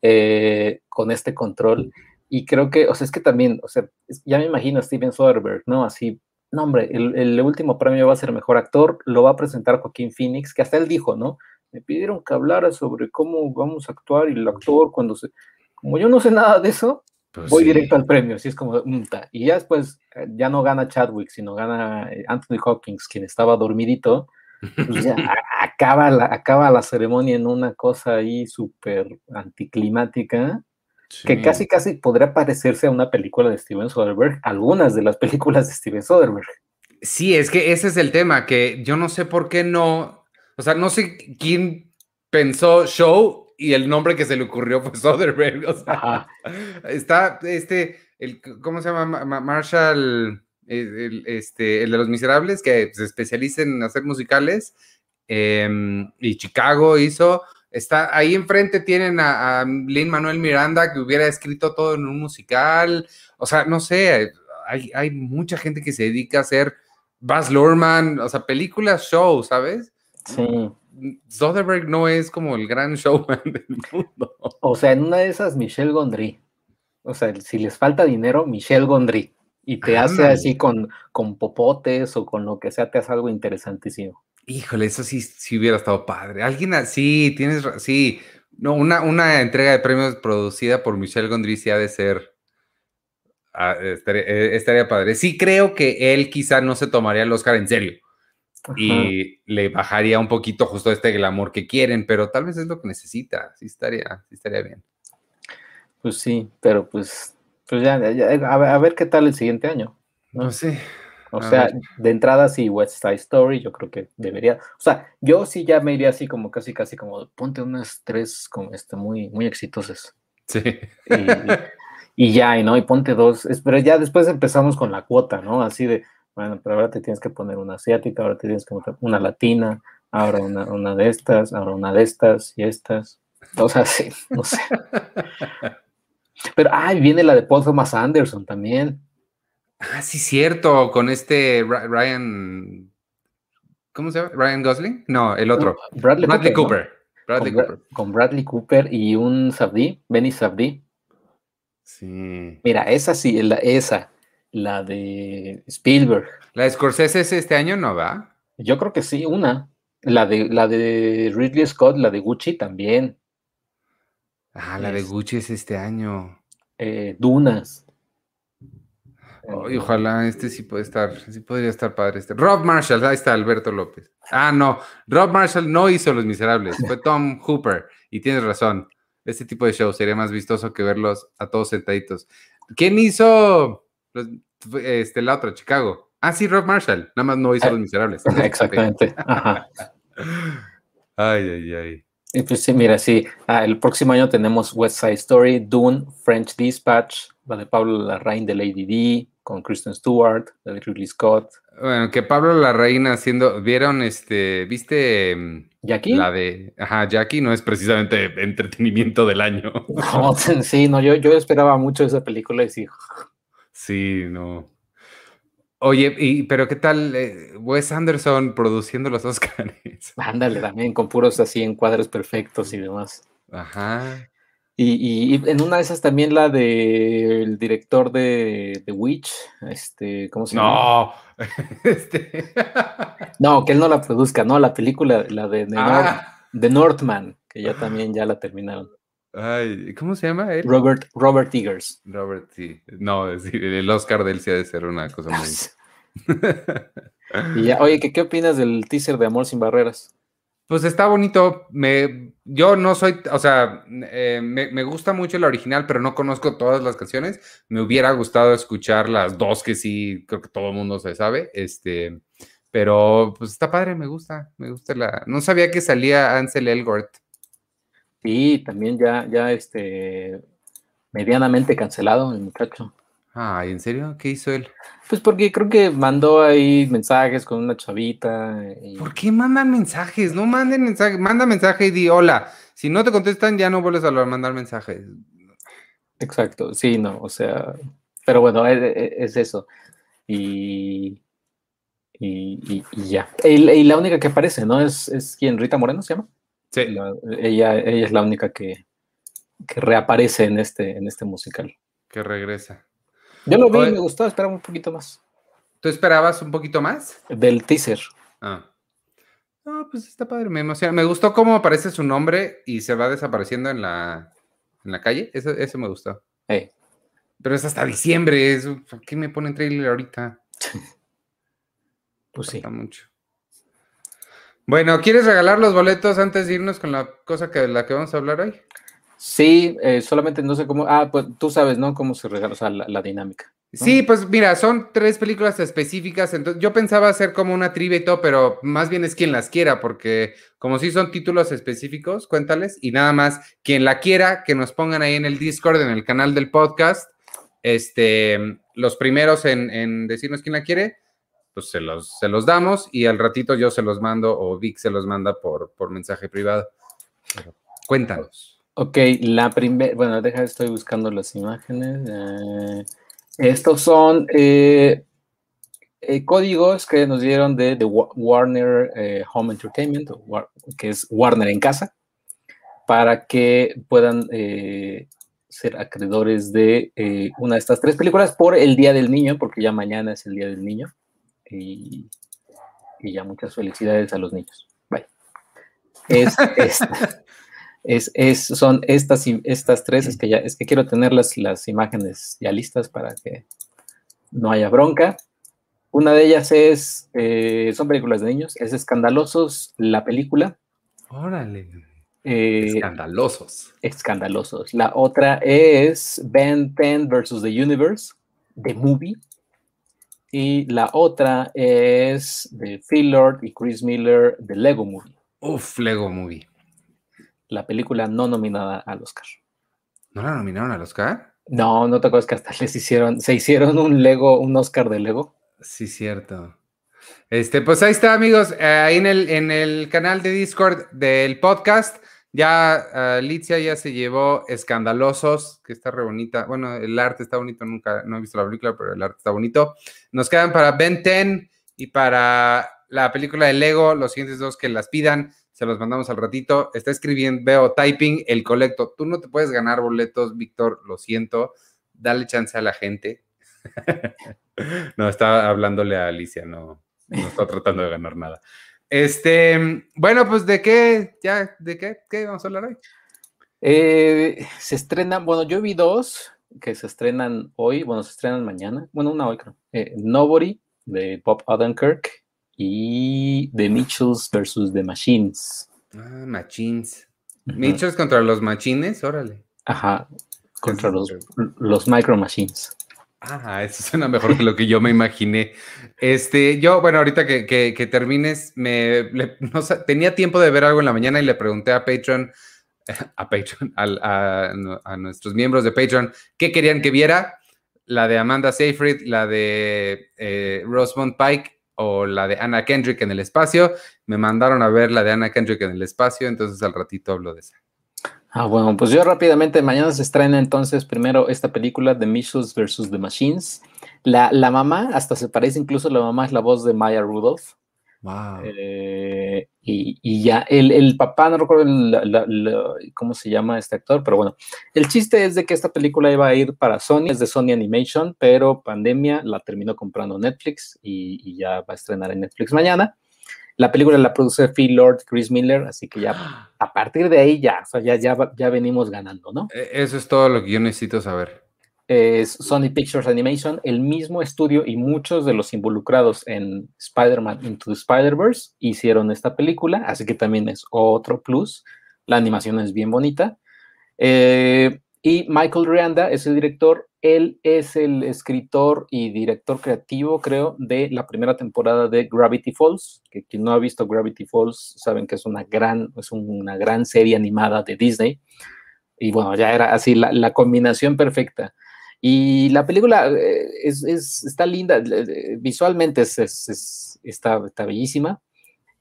Eh, con este control. Y creo que, o sea, es que también, o sea, ya me imagino a Steven Soderbergh, ¿no? Así, no, hombre, el, último premio va a ser mejor actor, lo va a presentar Joaquín Phoenix, que hasta él dijo, ¿no? Me pidieron que hablara sobre cómo vamos a actuar y el actor cuando se... Como yo no sé nada de eso, pues voy directo al premio, así es como, y ya después, eh, ya no gana Chadwick, sino gana eh, Anthony Hawkins, quien estaba dormidito, pues ya acaba, la, acaba la ceremonia en una cosa ahí súper anticlimática, que casi casi podría parecerse a una película de Steven Soderbergh, algunas de las películas de Steven Soderbergh. Sí, es que ese es el tema, que yo no sé por qué no, o sea, no sé quién pensó show y el nombre que se le ocurrió fue Soderbergh. O sea, está este, el, ¿cómo se llama? Marshall el, este, el de los miserables, que se especializa en hacer musicales, em, y Chicago hizo. Está ahí enfrente tienen a, a Lin Manuel Miranda que hubiera escrito todo en un musical. O sea, no sé, hay, hay mucha gente que se dedica a hacer Baz Luhrmann, o sea, películas show, ¿sabes? Sí. Soderbergh no es como el gran showman <laughs> del mundo. O sea, en una de esas, Michelle Gondry. O sea, si les falta dinero, Michelle Gondry. Y te hace así con, con popotes o con lo que sea, te hace algo interesantísimo. Híjole, eso sí, sí hubiera estado padre. Alguien así, tienes, sí, no, una, una entrega de premios producida por Michelle Gondry sí ha de ser, ah, estaría, eh, estaría padre. Sí creo que él quizá no se tomaría el Oscar en serio Ajá. y le bajaría un poquito justo este glamour que quieren, pero tal vez es lo que necesita. Sí estaría, sí estaría bien. Pues sí, pero pues, pues ya, ya, a, ver, a ver qué tal el siguiente año. No sé. O A sea, ver. de entrada sí, West Side Story, yo creo que debería. O sea, yo sí ya me iría así como casi, casi como, ponte unas tres como este, muy, muy exitosas. Sí. Y, y ya, y no, y ponte dos. es- Pero ya después empezamos con la cuota, ¿no? Así de, bueno, pero ahora te tienes que poner una asiática, ahora te tienes que poner una latina, ahora una, una de estas, ahora una de estas y estas. O sea, sí, no sé. <laughs> Pero, ay, viene la de Paul Thomas Anderson también. Ah, sí, cierto, con este Ryan, ¿cómo se llama? Ryan Gosling? No, el otro. Bradley. Cooper. Bradley con, Cooper. con Bradley Cooper y un Sabdi, Benny Sabdi. Sí. Mira, esa sí, la, esa, la de Spielberg. La de Scorsese es este año, ¿no va? Yo creo que sí, una. La de, la de Ridley Scott, la de Gucci también. Ah, la de Gucci es este año. eh, Dunas. Ojalá este sí puede estar, sí podría estar padre este. Rob Marshall, ahí está Alberto López. Ah, no, Rob Marshall no hizo Los Miserables, fue Tom <laughs> Hooper. Y tienes razón, este tipo de show sería más vistoso que verlos a todos sentaditos. ¿Quién hizo los- este, la otra, Chicago? Ah, sí, Rob Marshall, nada más no hizo Ah, Los Miserables. <laughs> Exactamente. Ajá. <laughs> Ay, ay, ay. Pues sí, mira, sí. Ah, el próximo año tenemos West Side Story, Dune, French Dispatch, la de Pablo Larraín de Lady D, con Kristen Stewart, la de Ridley Scott. Bueno, que Pablo Larraín haciendo, ¿vieron este, viste mm, Jackie? la de, ajá, Jackie no es precisamente entretenimiento del año. No, <laughs> sí, no, yo, yo esperaba mucho esa película y sí. Sí, no. Oye, y, pero ¿qué tal eh, Wes Anderson produciendo los <laughs> Oscars? Ándale, también con puros así encuadres perfectos y demás. Ajá. Y, y- y en una de esas también la del director de The Witch, este, ¿cómo se llama? No. <laughs> Este. <laughs> No, que él no la produzca, no, la película, la de The, Ah, The Northman, que ya también ya la terminaron. Ay, ¿cómo se llama él? Robert, Robert Eggers. Robert, sí. No, es decir, el Oscar de él sí ha de ser una cosa muy. <laughs> Y ya, oye, ¿qué, ¿qué opinas del teaser de Amor sin Barreras? Pues está bonito. Me, yo no soy, o sea, eh, me, me gusta mucho la original, pero no conozco todas las canciones. Me hubiera gustado escuchar las dos que sí, creo que todo el mundo se sabe. Este, pero pues está padre, me gusta, me gusta la. No sabía que salía Ansel Elgort. Sí, también ya, ya, este, medianamente cancelado el muchacho. Ay, ¿en serio? ¿Qué hizo él? Pues porque creo que mandó ahí mensajes con una chavita. Y... ¿Por qué mandan mensajes? No manden mensajes, manda mensaje y di hola. Si no te contestan, ya no vuelves a mandar mensajes. Exacto, sí, no, o sea, pero bueno, e- e- es, eso. Y, y, y- y ya. Y, la- y la única que aparece, ¿no? Es, es quien, Rita Moreno se llama. Sí. La- ella, ella es la única que, que reaparece en este, en este musical. Que regresa. Yo lo vi Oye. y me gustó, esperaba un poquito más. ¿Tú esperabas un poquito más? Del teaser. Ah. No, pues está padre, me emociona. Me gustó cómo aparece su nombre y se va desapareciendo en la, en la calle. Eso, eso me gustó. Eh, Pero es hasta diciembre. ¿Por qué me ponen trailer ahorita? <laughs> pues sí. Falta mucho. Bueno, ¿quieres regalar los boletos antes de irnos con la cosa que la que vamos a hablar hoy? Sí, eh, solamente no sé cómo. Ah, pues tú sabes, ¿no? Cómo se regala, o sea, la, la dinámica. Sí, pues mira, son tres películas específicas, entonces yo pensaba hacer como una trivia y todo, pero más bien es quien las quiera, porque como sí son títulos específicos, cuéntales, y nada más, quien la quiera, que nos pongan ahí en el Discord, en el canal del podcast, este, los primeros en, en decirnos quién la quiere, pues se los, se los damos y al ratito yo se los mando o Vic se los manda por, por mensaje privado. cuéntanos. Ok, la primera, bueno, deja, estoy buscando las imágenes. Eh, estos son eh, eh, códigos que nos dieron de, de Warner Home Entertainment, que es Warner en casa, para que puedan ser acreedores de una de estas tres películas por el Día del Niño, porque ya mañana es el Día del Niño y, ya muchas felicidades a los niños. Bye. <laughs> Es, es, son estas, estas tres, es que ya, es que quiero tener las, las imágenes ya listas para que no haya bronca. Una de ellas es, eh, son películas de niños, es Escandalosos, la película. Órale. Eh, escandalosos. Escandalosos. La otra es Ben 10 versus The Universe, The Movie. Y la otra es de Phil Lord y Chris Miller de Lego Movie. Uf, Lego Movie. La película no nominada al Oscar. ¿No la nominaron al Oscar? No, no te acuerdas que hasta les hicieron, se hicieron un Lego, un Oscar de Lego. Sí, cierto. Este, pues ahí está, amigos. Eh, ahí en el, en el canal de Discord del podcast ya uh, Litzia ya se llevó Escandalosos, que está re bonita. Bueno, el arte está bonito, nunca, no he visto la película, pero el arte está bonito. Nos quedan para Ben 10 y para la película de Lego, los siguientes dos que las pidan, se los mandamos al ratito. Está escribiendo, veo typing, el colecto. Tú no te puedes ganar boletos, Víctor, lo siento. Dale chance a la gente. <laughs> no, estaba hablándole a Alicia, no está tratando de ganar nada. Este, bueno, pues de qué, ya, de qué, qué vamos a hablar hoy. Eh, se estrenan, bueno, yo vi dos que se estrenan hoy, bueno, se estrenan mañana, bueno, una hoy creo. Eh, Nobody de Bob Odenkirk y The Mitchells versus The Machines. Ah, Machines. Mitchells contra los Machines, órale. Ajá, contra los, los Micro Machines. Ah, eso suena mejor que lo que yo me imaginé. Este, yo, bueno, ahorita que, termines, me tenía tiempo de ver algo en la mañana y le pregunté a Patreon, <laughs> a Patreon, a, nuestros miembros de Patreon, qué querían que viera, la de Amanda Seyfried, la de eh, Rosemont Pike o la de Anna Kendrick en el espacio. Me mandaron a ver la de Anna Kendrick en el espacio, entonces al ratito hablo de esa. Ah, bueno, pues yo rápidamente, mañana se estrena entonces primero esta película de Michels versus The Machines. La, la, mamá, hasta se parece incluso, la mamá es la voz de Maya Rudolph. Wow. Eh, y, ya, el, el, papá, no recuerdo cómo se llama este actor, pero bueno, el chiste es de que esta película iba a ir para Sony, es de Sony Animation, pero pandemia la terminó comprando Netflix y, y ya va a estrenar en Netflix mañana. La película la produce Phil Lord, Chris Miller, así que ya <gasps> a partir de ahí ya, ya, ya, venimos ganando, ¿no? E, eso es todo lo que yo necesito saber. Es Sony Pictures Animation, el mismo estudio y muchos de los involucrados en Spider-Man Into the Spider-Verse hicieron esta película, así que también es otro plus. La animación es bien bonita. Eh, y Michael Rianda es el director él es el escritor y director creativo, creo, de la primera temporada de Gravity Falls, que quien no ha visto Gravity Falls saben que es una gran, es una gran serie animada de Disney. Y bueno, ya era así la, combinación perfecta. Y la película eh, es, está linda, visualmente es, está, está, bellísima,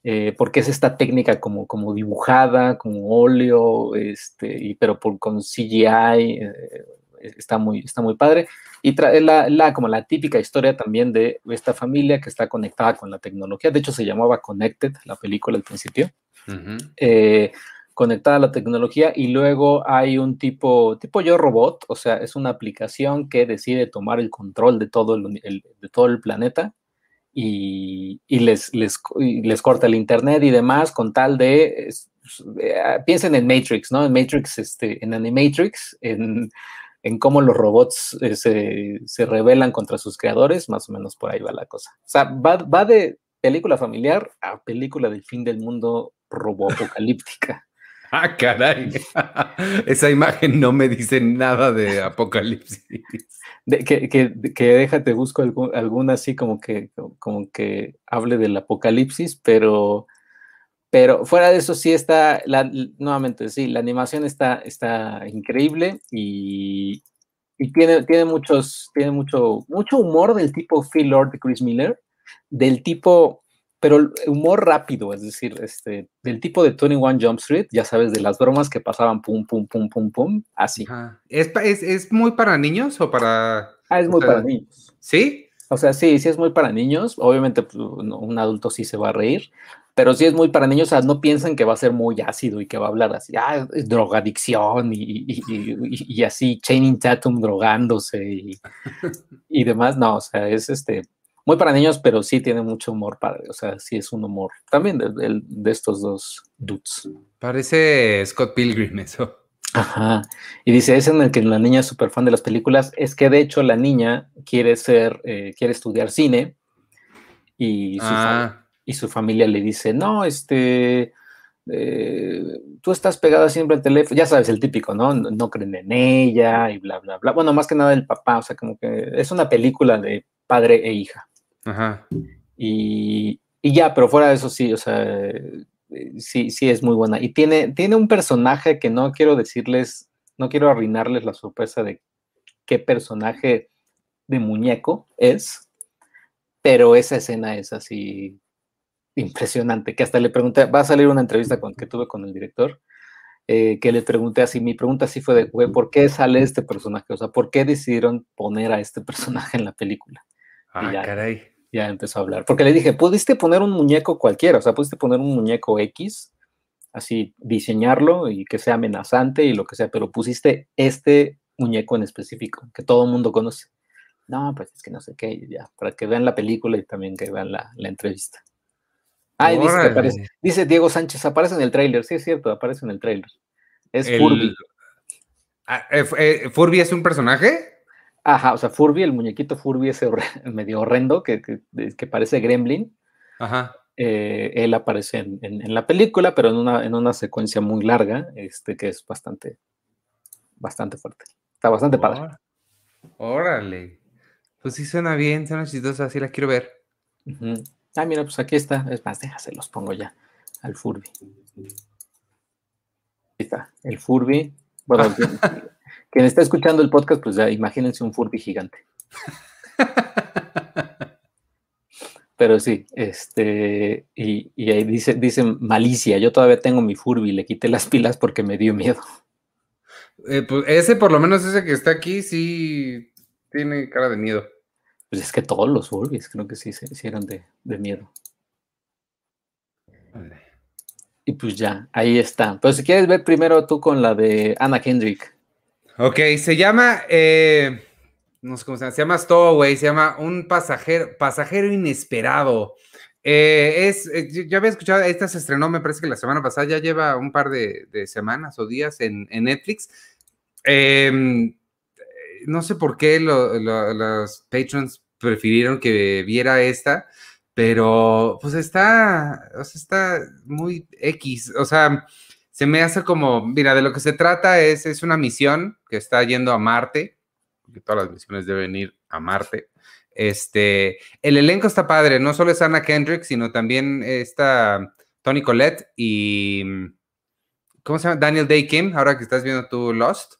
eh, porque es esta técnica como, como dibujada, como óleo, este, y, pero por, con CGI, está muy, está muy padre. Y trae la, la, como la típica historia también de esta familia que está conectada con la tecnología. De hecho, se llamaba Connected, la película al principio. Eh, conectada a la tecnología y luego hay un tipo, tipo yo robot, o sea, es una aplicación que decide tomar el control de todo el, de todo el planeta y, y les, les, les, corta el internet y demás con tal de, eh, piensen en Matrix, ¿no? En Matrix, este, en Animatrix, en en cómo los robots eh, se, se, rebelan contra sus creadores, más o menos por ahí va la cosa. O sea, va, va de película familiar a película del fin del mundo robo-apocalíptica. <laughs> ah, caray. <laughs> Esa imagen no me dice nada de apocalipsis. que, que, que, déjate, busco alguna así como que, como que hable del apocalipsis, pero pero fuera de eso, sí está, nuevamente, sí, la animación está, está increíble y, tiene, tiene, muchos, tiene mucho, mucho humor del tipo Phil Lord de Chris Miller, del tipo, pero humor rápido, es decir, este, del tipo de 21 Jump Street, ya sabes, de las bromas que pasaban pum, pum, pum, pum, pum, así. ¿Es, es, es muy para niños o para...? Ah, es muy para niños. ¿Sí? O sea, sí, sí es muy para niños. Obviamente pues, un adulto sí se va a reír, pero sí es muy para niños. O sea, no piensan que va a ser muy ácido y que va a hablar así, ah, drogadicción y, y, así, Chaining Tatum drogándose y, y demás. No, o sea, es este muy para niños, pero sí tiene mucho humor padre. O sea, sí es un humor también de, de estos dos dudes. Parece Scott Pilgrim eso. Ajá. Y dice, es en el que la niña es súper fan de las películas. Es que de hecho la niña quiere ser, eh, quiere estudiar cine y su, ah. Y su, familia le dice, no, este, eh, tú estás pegada siempre al teléfono, ya sabes, el típico, ¿no? ¿no? creen en ella y bla, bla, bla. Bueno, más que nada el papá, o sea, como que es una película de padre e hija. Ajá. Y, y ya, pero fuera de eso sí, o sea, sí, sí es muy buena. Y tiene, tiene un personaje que no quiero decirles, no quiero arruinarles la sorpresa de qué personaje de muñeco es, pero esa escena es así impresionante, que hasta le pregunté, va a salir una entrevista con, que tuve con el director, eh, que le pregunté así, mi pregunta así fue de, güey, ¿por qué sale este personaje? O sea, ¿por qué decidieron poner a este personaje en la película? Ah, caray ya empezó a hablar. Porque le dije, pudiste poner un muñeco cualquiera, o sea, pudiste poner un muñeco X, así diseñarlo y que sea amenazante y lo que sea, pero pusiste este muñeco en específico, que todo el mundo conoce. No, pues es que no sé qué, ya, para que vean la película y también que vean la, entrevista. Ah, dice, dice, Diego Sánchez, aparece en el tráiler, sí es cierto, aparece en el tráiler. Es Furby. Ah, eh, eh, ¿Furby es un personaje? Ajá, o sea, Furby, el muñequito Furby ese <laughs> medio horrendo que, que, parece Gremlin. Ajá. Eh, él aparece en, la película, pero en una, en una secuencia muy larga, este, que es bastante, bastante fuerte. Está bastante padre. Órale. Pues sí suena bien, suena chistosa, así la quiero ver. Ah, mira, pues aquí está. Es más, déjase, los pongo ya al Furby. Ahí está, el Furby. Bueno, <laughs> Quien está escuchando el podcast, pues ya imagínense un Furby gigante. <laughs> Pero sí, este, y, ahí dice, dice malicia, yo todavía tengo mi Furby, le quité las pilas porque me dio miedo. Eh, pues ese, por lo menos ese que está aquí, sí tiene cara de miedo. Pues es que todos los Furbies creo que sí, sí eran de, de miedo. Y pues ya, ahí está. Pero si quieres ver primero tú con la de Anna Kendrick. Ok, se llama, eh, no sé cómo se llama, se llama Stowaway, se llama Un pasajero, pasajero inesperado. Eh, es, eh, yo había escuchado, esta se estrenó, me parece que la semana pasada, ya lleva un par de, semanas o días en, Netflix. Em, no sé por qué los patrons prefirieron que viera esta, pero pues está, o sea, está muy X, o sea, se me hace como, mira, de lo que se trata es, es una misión que está yendo a Marte, porque todas las misiones deben ir a Marte. Este, el elenco está padre, no solo es Anna Kendrick, sino también está Tony Collette y, ¿cómo se llama? Daniel Day Kim, ahora que estás viendo tú Lost.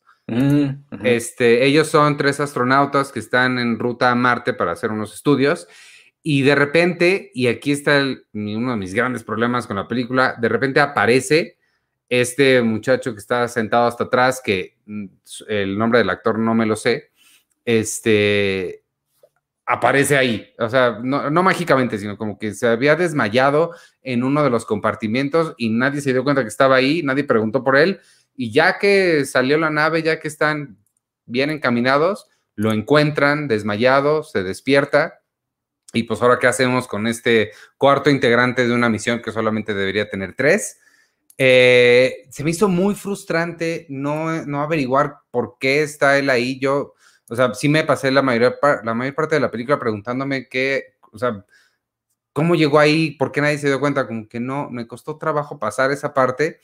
Este, ellos son tres astronautas que están en ruta a Marte para hacer unos estudios y de repente, y aquí está uno de mis grandes problemas con la película, de repente aparece este muchacho que está sentado hasta atrás, que mm, el nombre del actor no me lo sé, este, aparece ahí. O sea, no, mágicamente, sino como que se había desmayado en uno de los compartimientos y nadie se dio cuenta que estaba ahí, nadie preguntó por él. Y ya que salió la nave, ya que están bien encaminados, lo encuentran desmayado, se despierta. Y pues ahora, ¿qué hacemos con este cuarto integrante de una misión que solamente debería tener tres? Eh, se me hizo muy frustrante no, no averiguar por qué está él ahí. Yo, o sea, sí me pasé la mayor, la mayor parte de la película preguntándome qué, o sea, cómo llegó ahí, por qué nadie se dio cuenta, como que no, me costó trabajo pasar esa parte,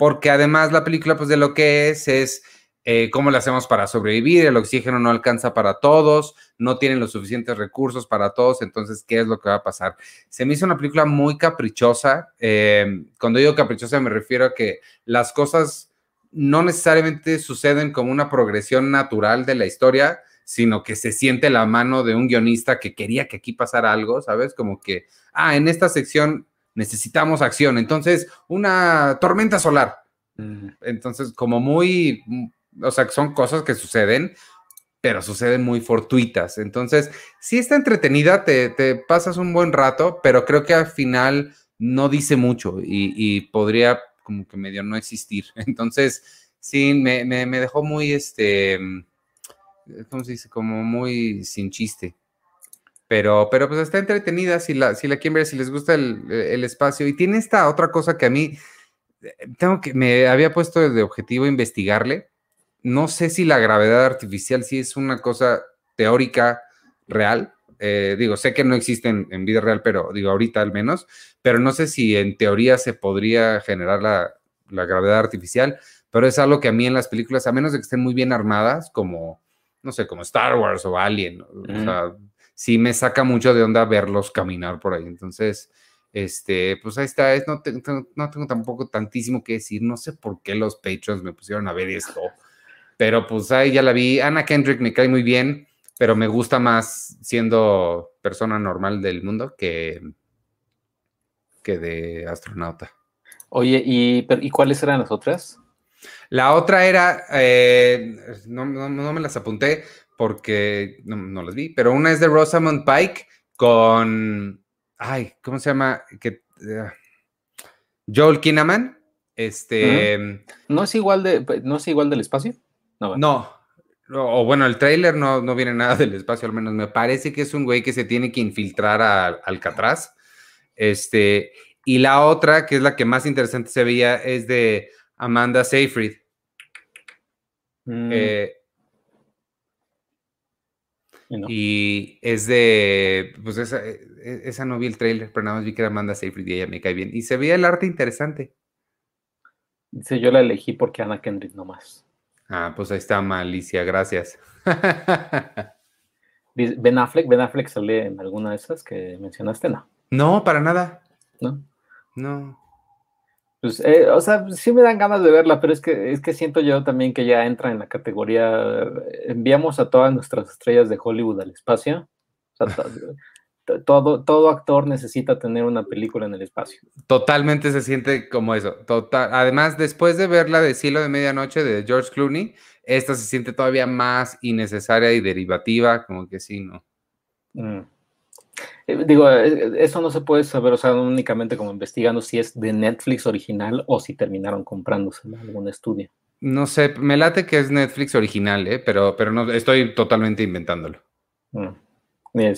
porque además la película, pues de lo que es, es eh, cómo le hacemos para sobrevivir, el oxígeno no alcanza para todos, no tienen los suficientes recursos para todos, entonces, ¿qué es lo que va a pasar? Se me hizo una película muy caprichosa. Eh, cuando digo caprichosa me refiero a que las cosas no necesariamente suceden como una progresión natural de la historia, sino que se siente la mano de un guionista que quería que aquí pasara algo, ¿sabes? Como que, ah, en esta sección necesitamos acción, entonces una tormenta solar. Mm. Entonces, como muy, mm, o sea, son cosas que suceden, pero suceden muy fortuitas. Entonces, sí está entretenida, te, pasas un buen rato, pero creo que al final no dice mucho y, podría como que medio no existir. <laughs> Entonces, sí, me, dejó muy, este, ¿cómo se dice? Como muy sin chiste. Pero, pero pues está entretenida si la, si la quieren ver, si les gusta el, el espacio. Y tiene esta otra cosa que a mí, eh, tengo que, me había puesto de objetivo investigarle no sé si la gravedad artificial sí es una cosa teórica real. Eh, digo, sé que no existe en, vida real, pero digo, ahorita al menos, pero no sé si en teoría se podría generar la, gravedad artificial, pero es algo que a mí en las películas, a menos de que estén muy bien armadas, como, no sé, como Star Wars o Alien, o sea, sí me saca mucho de onda verlos caminar por ahí. Entonces, este, pues ahí está, es, no, no tengo tampoco tantísimo que decir, no sé por qué los Patrons me pusieron a ver esto. Pero pues ahí ya la vi. Anna Kendrick me cae muy bien, pero me gusta más siendo persona normal del mundo que, que de astronauta. Oye, ¿y, ¿y cuáles eran las otras? La otra era, eh, no, me las apunté porque no, las vi, pero una es de Rosamund Pike con, ay, ¿cómo se llama? Que, eh, Joel Kinnaman. Este. ¿No es igual de, no es igual del espacio? No, o bueno, el trailer no, no, viene nada del espacio, al menos me parece que es un güey que se tiene que infiltrar a Alcatraz. Este, y la otra, que es la que más interesante se veía, es de Amanda Seyfried. Mm. Eh, y, es de, pues esa, e, e, esa, no vi el trailer, pero nada más vi que era Amanda Seyfried y ella me cae bien. Y se veía el arte interesante. Dice, yo la elegí porque Ana Kendrick nomás. Ah, pues ahí está Malicia, gracias. <laughs> Ben Affleck, Ben Affleck sale en alguna de esas que mencionaste, ¿no? No, para nada. ¿No? No. Pues, eh, o sea, sí me dan ganas de verla, pero es que, es que siento yo también que ya entra en la categoría, enviamos a todas nuestras estrellas de Hollywood al espacio. O sea, todo, todo actor necesita tener una película en el espacio. Totalmente se siente como eso. Total. Además, después de ver la de Cielo de Medianoche de George Clooney, esta se siente todavía más innecesaria y derivativa, como que sí, ¿no? Mm. Eh, digo, eh, eso no se puede saber, o sea, únicamente como investigando si es de Netflix original o si terminaron comprándose en algún estudio. No sé, me late que es Netflix original, ¿eh? pero, pero no, estoy totalmente inventándolo. Mm.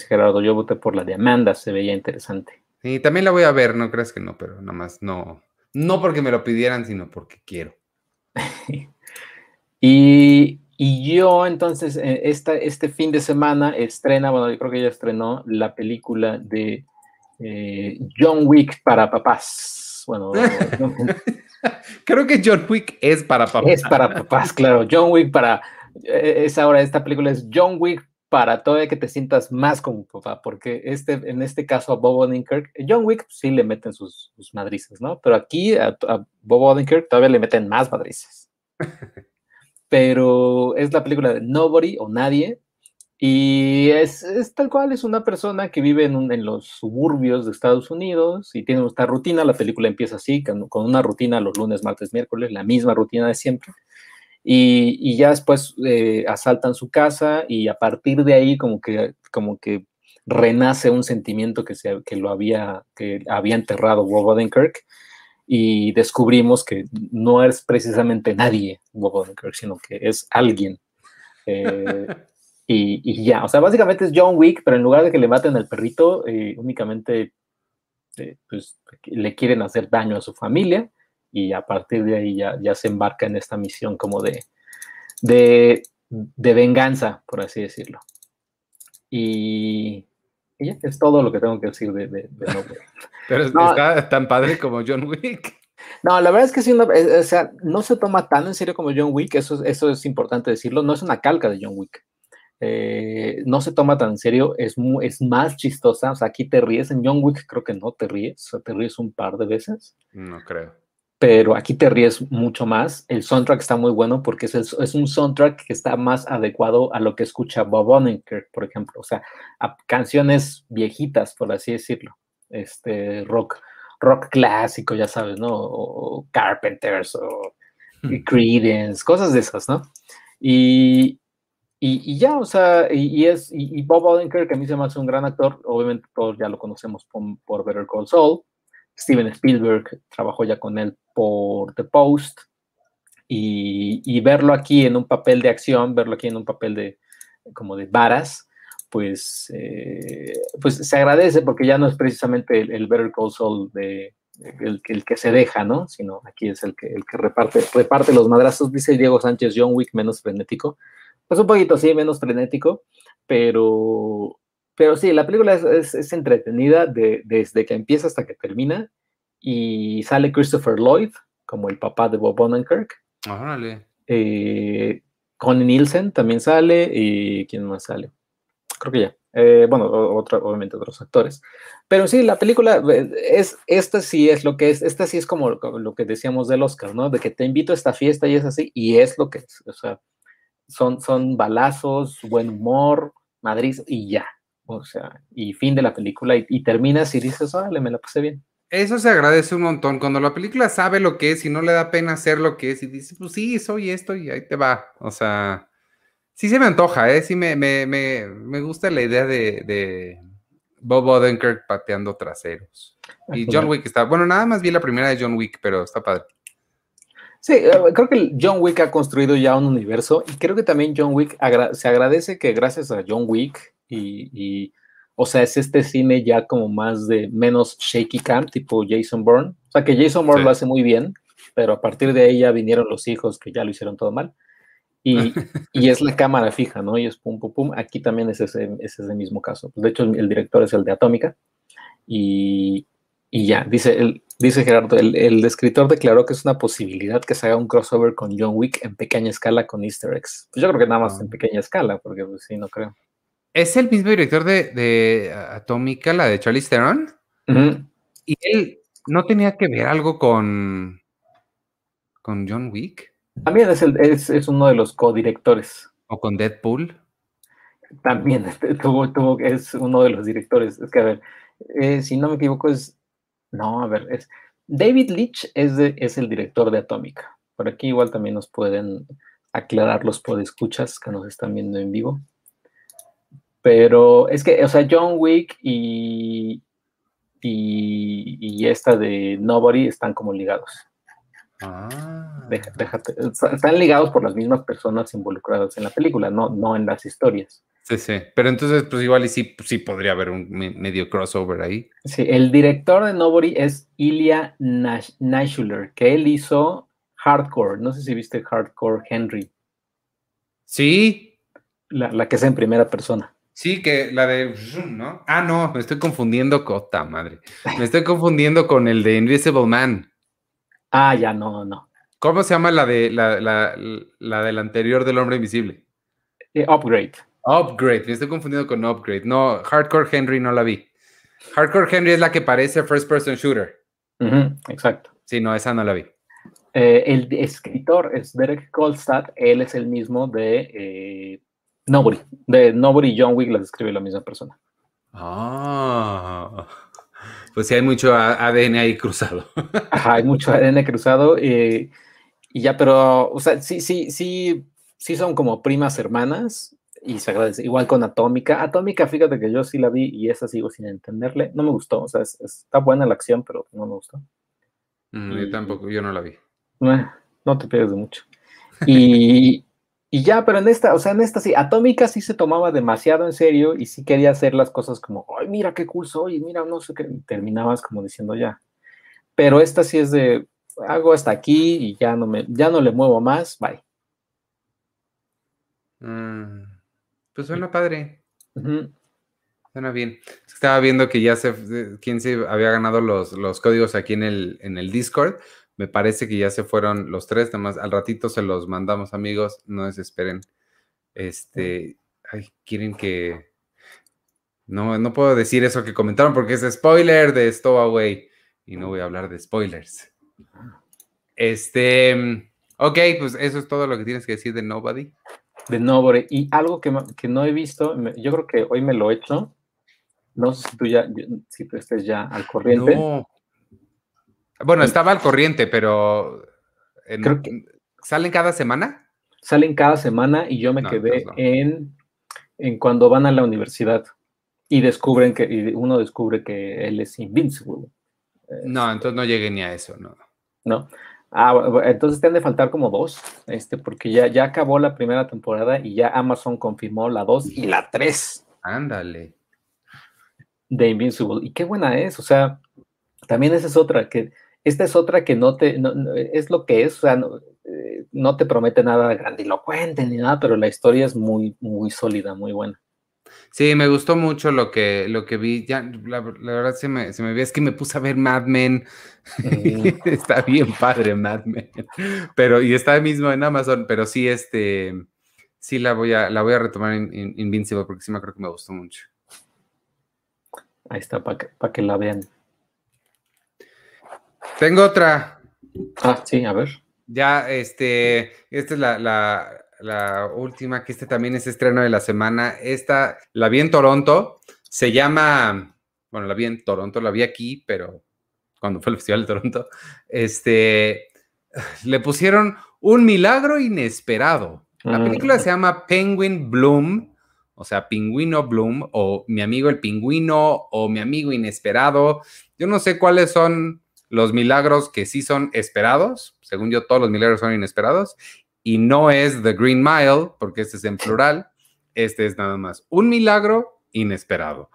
Gerardo, yo voté por la de Amanda, se veía interesante. Sí, también la voy a ver, no creas que no, pero nada más no, no porque me lo pidieran, sino porque quiero. <laughs> y, yo entonces, eh, esta, este fin de semana estrena, bueno, yo creo que ya estrenó la película de eh, John Wick para papás. Bueno, <laughs> creo que John Wick es para papás. Es para papás, claro. John Wick para... Eh, es ahora, esta película es John Wick para todavía que te sientas más como papá, porque este, en este caso a Bob Odenkirk, John Wick sí le meten sus, sus madrizas, ¿no? Pero aquí a, Bob Odenkirk todavía le meten más madrizas. <laughs> Pero es la película de Nobody o Nadie, y es, tal cual, es una persona que vive en, en, los suburbios de Estados Unidos y tiene esta rutina, la película empieza así, con, con una rutina los lunes, martes, miércoles, la misma rutina de siempre y, ya después eh, asaltan su casa y a partir de ahí como que, como que renace un sentimiento que, se, que lo había, que había enterrado Bob Odenkirk y descubrimos que no es precisamente nadie Bob Odenkirk, sino que es alguien. Eh, <laughs> y, ya, o sea, básicamente es John Wick, pero en lugar de que le maten al perrito, eh, únicamente pues, le quieren hacer daño a su familia y a partir de ahí ya, ya se embarca en esta misión como de, de, venganza, por así decirlo. Y, ya es todo lo que tengo que decir de, de, <laughs> Pero está tan padre como John Wick. No, la verdad es que sí, no, eh, o sea, no se toma tan en serio como John Wick, eso, eso es importante decirlo, no es una calca de John Wick. Eh, no se toma tan en serio, es, es más chistosa, o sea, aquí te ríes, en John Wick creo que no te ríes, o sea, te ríes un par de veces. No creo pero aquí te ríes mucho más. El soundtrack está muy bueno porque es, es un soundtrack que está más adecuado a lo que escucha Bob Odenkirk, por ejemplo, o sea, a canciones viejitas, por así decirlo, este rock, rock clásico, ya sabes, ¿no? O Carpenters o hmm. Creedence, cosas de esas, ¿no? Y, y, ya, o sea, y, es, y, Bob Odenkirk, que a mí se me hace un gran actor, obviamente todos ya lo conocemos por, por Better Call Saul, Steven Spielberg trabajó ya con él por The Post, y, verlo aquí en un papel de acción, verlo aquí en un papel de como de varas, pues, eh, pues se agradece porque ya no es precisamente el, Better Call Saul de, el, el, que se deja, ¿no? Sino aquí es el que, el que reparte, reparte los madrazos, dice Diego Sánchez, John Wick menos frenético. Pues un poquito, sí, menos frenético, pero, pero sí, la película es, entretenida desde que empieza hasta que termina y sale Christopher Lloyd como el papá de Bob Odenkirk. Órale. Eh, Connie Nielsen también sale y ¿quién más sale? Creo que ya. Eh, bueno, obviamente otros actores. Pero sí, la película eh, es, esta sí es lo que es, esta sí es como lo que decíamos del Oscar, ¿no? De que te invito a esta fiesta y es así, y es lo que es, o sea, son, son balazos, buen humor, Madrid y ya. O sea, y fin de la película y, terminas y dices, órale, me la pasé bien. Eso se agradece un montón. Cuando la película sabe lo que es y no le da pena hacer lo que es y dice, pues sí, soy esto y ahí te va. O sea, sí se me antoja, ¿eh? Sí me, me, me, me gusta la idea de, de, Bob Odenkirk pateando traseros. Y John Wick está, bueno, nada más vi la primera de John Wick, pero está padre. Sí, eh, creo que John Wick ha construido ya un universo y creo que también John Wick se agradece que gracias a John Wick y, o sea, es este cine ya como más de menos shaky cam, tipo Jason Bourne. O sea, que Jason Bourne lo hace muy bien, pero a partir de ahí ya vinieron los hijos que ya lo hicieron todo mal. Y, <laughs> y es la cámara fija, ¿no? Y es pum, pum, pum. Aquí también es ese, es ese mismo caso. De hecho, el, director es el de Atómica. Y, y ya, dice, el, dice Gerardo, el, escritor declaró que es una posibilidad que se haga un crossover con John Wick en pequeña escala con easter eggs. Pues yo creo que nada más en ah. pequeña escala, porque pues, sí, no creo. ¿Es el mismo director de, de Atómica, la de Charlie Theron? ¿Y él no tenía que ver algo con, con John Wick? También es, el, es, es uno de los codirectores. ¿O con Deadpool? También este, tuvo, tuvo, es uno de los directores. Es que, a ver, eh, si no me equivoco, es no, a ver, es David Leitch es, es el director de Atómica. Por aquí igual también nos pueden aclarar los podescuchas que nos están viendo en vivo. Pero es que, o sea, John Wick y, y, esta de Nobody están como ligados. Ah. Déjate, están ligados por las mismas personas involucradas en la película, no, no en las historias. Sí, sí, pero entonces pues igual y sí, sí podría haber un medio crossover ahí. Sí, el director de Nobody es Ilya Nashuler, que él hizo Hardcore, no sé si viste Hardcore Henry. Sí. La, que es en primera persona. Sí, que la de, ¿no? Ah, no, me estoy confundiendo, cota madre. Me estoy confundiendo con el de Invisible Man. Ah, ya, no, no. ¿Cómo se llama la de la, la, del anterior del hombre invisible? Eh, upgrade. Upgrade, me estoy confundiendo con Upgrade. No, Hardcore Henry no la vi. Hardcore Henry es la que parece First Person Shooter. exacto. Sí, no, esa no la vi. Eh, el escritor es Derek Kolstad, él es el mismo de eh, Nobody. De Nobody y John Wick las escribe la misma persona. Ah, pues sí, hay mucho ADN ahí cruzado. <laughs> Ajá, hay mucho ADN cruzado. Eh, y ya, pero, o sea, sí, sí, sí, sí son como primas hermanas y se agradece. Igual con Atómica. Atómica, fíjate que yo sí la vi y esa sigo sin entenderle. No me gustó, o sea, está buena la acción, pero no me gustó. Mm, yo tampoco, yo no la vi. No, te pierdes de mucho. Y, y, ya, pero en esta, o sea, en esta sí, Atómica sí se tomaba demasiado en serio y sí quería hacer las cosas como, ay, mira qué cool soy, mira, no sé qué, terminabas como diciendo ya. Pero esta sí es de, hago hasta aquí y ya no me, ya no le muevo más, bye. Mm. Pues suena padre. Suena bien. Estaba viendo que ya se, quién se había ganado los, los códigos aquí en el, en el Discord. Me parece que ya se fueron los tres, nada al ratito se los mandamos, amigos, no desesperen. Este, ay, quieren que... No, no puedo decir eso que comentaron porque es spoiler de Stowaway y no voy a hablar de spoilers. Este, ok, pues eso es todo lo que tienes que decir de Nobody. De Nobody. Y algo que, que no he visto, yo creo que hoy me lo he hecho. No sé si tú ya, si tú estés ya al corriente. No. Bueno, estaba al corriente, pero ¿salen cada semana? Salen cada semana y yo me quedé en, en cuando van a la universidad y descubren que y uno descubre que él es invincible. No, entonces no llegué ni a eso, no. No. Ah, entonces te han de faltar como dos, este, porque ya, ya acabó la primera temporada y ya Amazon confirmó la dos y la tres. Ándale. De Invincible. Y qué buena es, o sea, también esa es otra, que esta es otra que no te, es lo que es, o sea, eh, no, te promete nada grandilocuente ni nada, pero la historia es muy, muy sólida, muy buena. Sí, me gustó mucho lo que, lo que vi. Ya, la, verdad se me, se me ve, es que me puse a ver Mad Men. Mm. <laughs> está bien padre Mad Men. Pero, y está mismo en Amazon, pero sí, este, sí la voy a, la voy a retomar en, Invincible porque sí me creo que me gustó mucho. Ahí está, para que, que la vean. Tengo otra. Ah, sí, a ver. Ya, este, esta es la, la última, que este también es estreno de la semana. Esta la vi en Toronto. Se llama, bueno, la vi en Toronto, la vi aquí, pero cuando fue el Festival de Toronto, este, le pusieron un milagro inesperado. La mm. película se llama Penguin Bloom, o sea, Pingüino Bloom, o Mi amigo el pingüino, o Mi amigo inesperado. Yo no sé cuáles son los milagros que sí son esperados. Según yo, todos los milagros son inesperados y no es The Green Mile, porque este es en plural, este es nada más un milagro inesperado.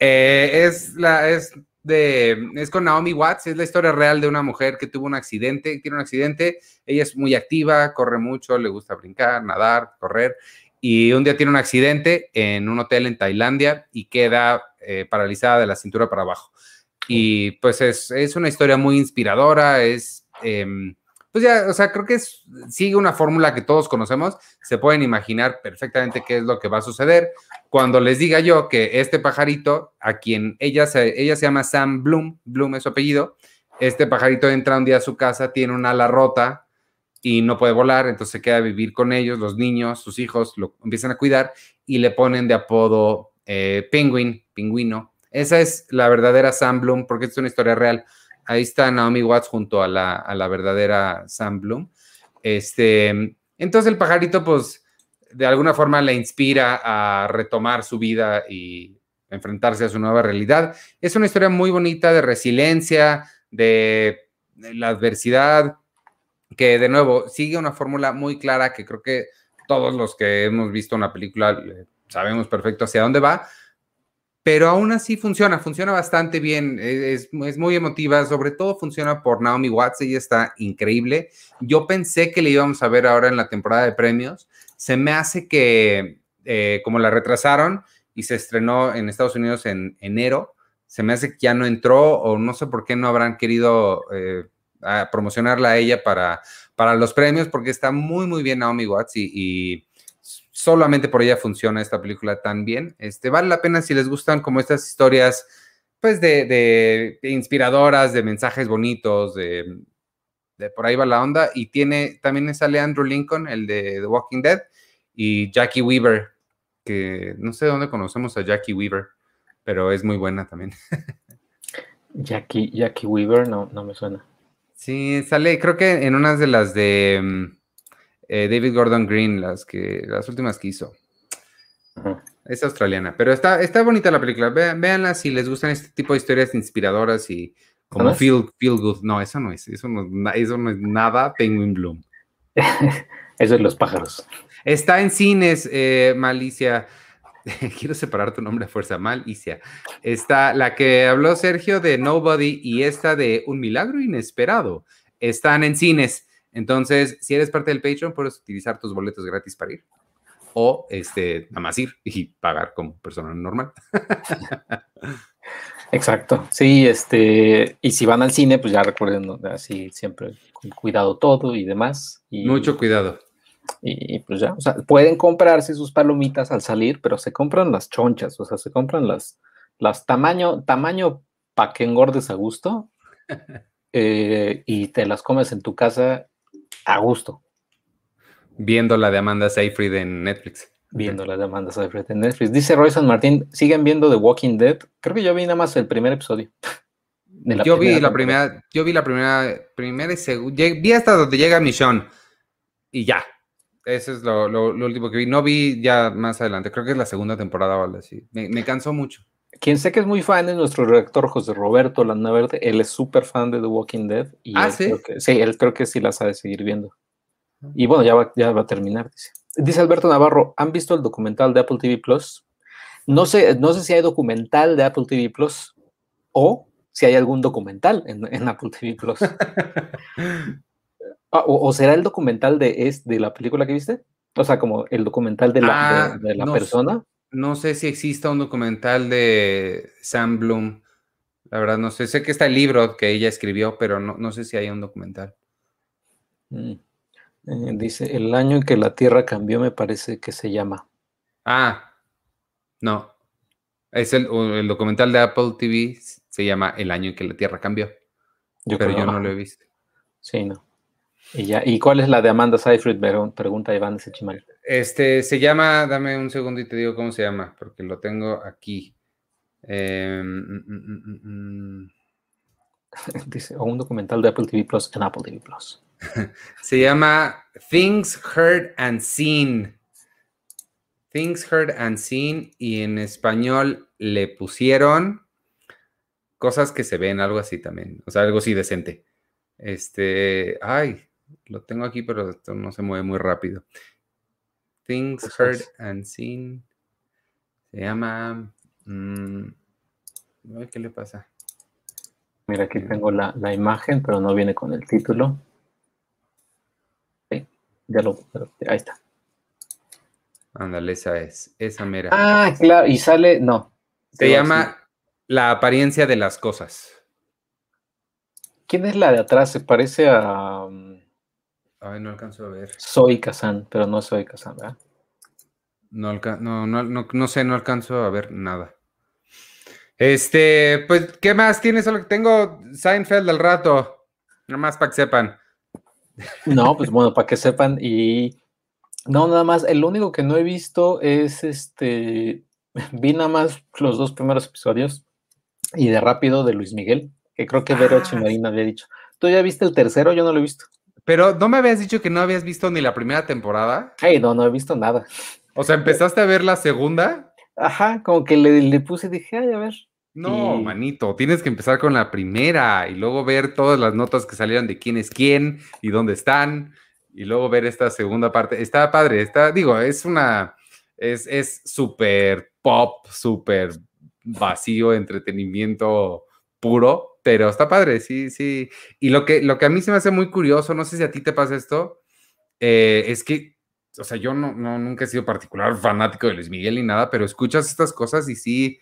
Eh, es, la, es, de, es con Naomi Watts, es la historia real de una mujer que tuvo un accidente, tiene un accidente, ella es muy activa, corre mucho, le gusta brincar, nadar, correr, y un día tiene un accidente en un hotel en Tailandia y queda eh, paralizada de la cintura para abajo. Y pues es, es una historia muy inspiradora, es... Em, pues ya, o sea, creo que sigue una fórmula que todos conocemos, se pueden imaginar perfectamente qué es lo que va a suceder. Cuando les diga yo que este pajarito, a quien ella se, ella se llama Sam Bloom, Bloom es su apellido, este pajarito entra un día a su casa, tiene una ala rota y no puede volar, entonces se queda a vivir con ellos, los niños, sus hijos lo empiezan a cuidar y le ponen de apodo eh, Penguin, pingüino. Esa es la verdadera Sam Bloom, porque es una historia real. Ahí está Naomi Watts junto a la, verdadera Sam Bloom. Este, entonces el pajarito, pues, de alguna forma le inspira a retomar su vida y enfrentarse a su nueva realidad. Es una historia muy bonita de resiliencia, de, la adversidad, que de nuevo sigue una fórmula muy clara que creo que todos los que hemos visto una película eh, sabemos perfecto hacia dónde va, pero aún así funciona, funciona bastante bien, e, es, muy emotiva, sobre todo funciona por Naomi Watts, ella está increíble. Yo pensé que le íbamos a ver ahora en la temporada de premios, se me hace que eh, como la retrasaron y se estrenó en Estados Unidos en enero, se me hace que ya no entró o no sé por qué no habrán querido eh, promocionarla a ella para, para los premios, porque está muy, muy bien Naomi Watts y solamente por ella funciona esta película tan bien. Este, vale la pena si les gustan como estas historias, pues de, inspiradoras, de mensajes bonitos, de, por ahí va la onda. Y tiene, también sale Andrew Lincoln, el de The Walking Dead, y Jackie Weaver, que no sé dónde conocemos a Jackie Weaver, pero es muy buena también. <laughs> Jackie, Jackie Weaver, no, no me suena. Sí, sale, creo que en unas de las de mm, eh, David Gordon Green, las, que, las últimas que hizo. Es australiana, pero está, está bonita la película. véanla si les gustan este tipo de historias inspiradoras y como feel, feel good. No, eso no es, eso no, eso no es nada Penguin Bloom. eso <laughs> es los pájaros. Está en cines, eh, Malicia. <laughs> Quiero separar tu nombre a fuerza, Malicia. Está la que habló Sergio de Nobody y esta de Un Milagro Inesperado. Están en cines. Entonces, si eres parte del Patreon, puedes utilizar tus boletos gratis para ir. O este, nada más ir y pagar como persona normal. <laughs> Exacto. Sí, este, y si van al cine, pues ya recuerden así siempre con cuidado todo y demás. Mucho cuidado. Y pues ya, o sea, pueden comprarse sus palomitas al salir, pero se compran las chonchas, o sea, se compran las, las tamaño, tamaño para que engordes a gusto <laughs> eh, y te las comes en tu casa a gusto. Viendo la de Amanda Seyfried en Netflix. Viendo la de Amanda Seyfried en Netflix. Dice Roy San Martín, ¿siguen viendo The Walking Dead? Creo que yo vi nada más el primer episodio. <laughs> yo vi la primera, yo vi la primera, primera y segunda, vi hasta donde llega Michonne y ya. Eso es lo, último que vi. No vi ya más adelante. Creo que es la segunda temporada o algo así. Me, cansó mucho. Quien sé que es muy fan es nuestro redactor José Roberto Landaverde. Él es súper fan de The Walking Dead. Y ah, sí. sí, él creo que sí la sabe seguir viendo. Y bueno, ya va, ya va a terminar, dice. Dice Alberto Navarro, ¿han visto el documental de Apple TV Plus? No sé, no sé si hay documental de Apple TV Plus o si hay algún documental en, Apple TV Plus. <laughs> Ah, o, será el documental de, es, de la película que viste? O sea, como el documental de la, ah, de, la persona. No sé si exista un documental de Sam Bloom. La verdad, no sé. Sé que está el libro que ella escribió, pero no, no sé si hay un documental. Mm. Eh, dice, el año en que la Tierra cambió me parece que se llama. Ah, no. Es el, documental de Apple TV, se llama El año en que la Tierra cambió. Yo pero yo no lo he visto. Sí, no. Y, ya, ¿Y cuál es la de Amanda Seyfried? Pregunta Iván Sechimal. Este, se llama, dame un segundo y te digo cómo se llama, porque lo tengo aquí. Em, mm, mm, mm, <laughs> Dice, o un documental de Apple TV Plus en Apple TV Plus. <laughs> Se llama Things Heard and Seen. Things Heard and Seen y en español le pusieron cosas que se ven, algo así también, o sea, algo así decente. Este, ay, lo tengo aquí, pero esto no se mueve muy rápido. Things Heard and Seen. Se llama... Mm, ¿Qué le pasa? Mira, aquí tengo la, la imagen, pero no viene con el título. Ya lo, ahí está. Ándale, esa es, esa mera. Ah, claro, y sale, no. Se llama La apariencia de las cosas. ¿Quién es la de atrás? Se parece a. Ay, no alcanzo a ver. Soy Kazan, pero no soy Kazan, ¿verdad? No, no, no, no, sé, no alcanzo a ver nada. Este, pues, ¿qué más tienes? Tengo Seinfeld al rato. Nada más para que sepan. No, pues bueno, para que sepan. Y no, nada más, el único que no he visto es este. Vi nada más los dos primeros episodios y de rápido de Luis Miguel, que creo que Vero ah, Marina había dicho. ¿Tú ya viste el tercero? Yo no lo he visto. Pero no me habías dicho que no habías visto ni la primera temporada. Ay, no, no he visto nada. O sea, empezaste a ver la segunda. Ajy, como que le, le puse y dije, ay, a ver. No, manito, tienes que empezar con la primera y luego ver todas las notas que salieron de quién es quién y dónde están y luego ver esta segunda parte. Está padre, está, digo, es una, es súper pop, súper vacío, entretenimiento puro, pero está padre, sí, sí. Y lo que, lo que a mí se me hace muy curioso, no sé si a ti te pasa esto, eh, es que, o sea, yo no, no, nunca he sido particular fanático de Luis Miguel ni nada, pero escuchas estas cosas y sí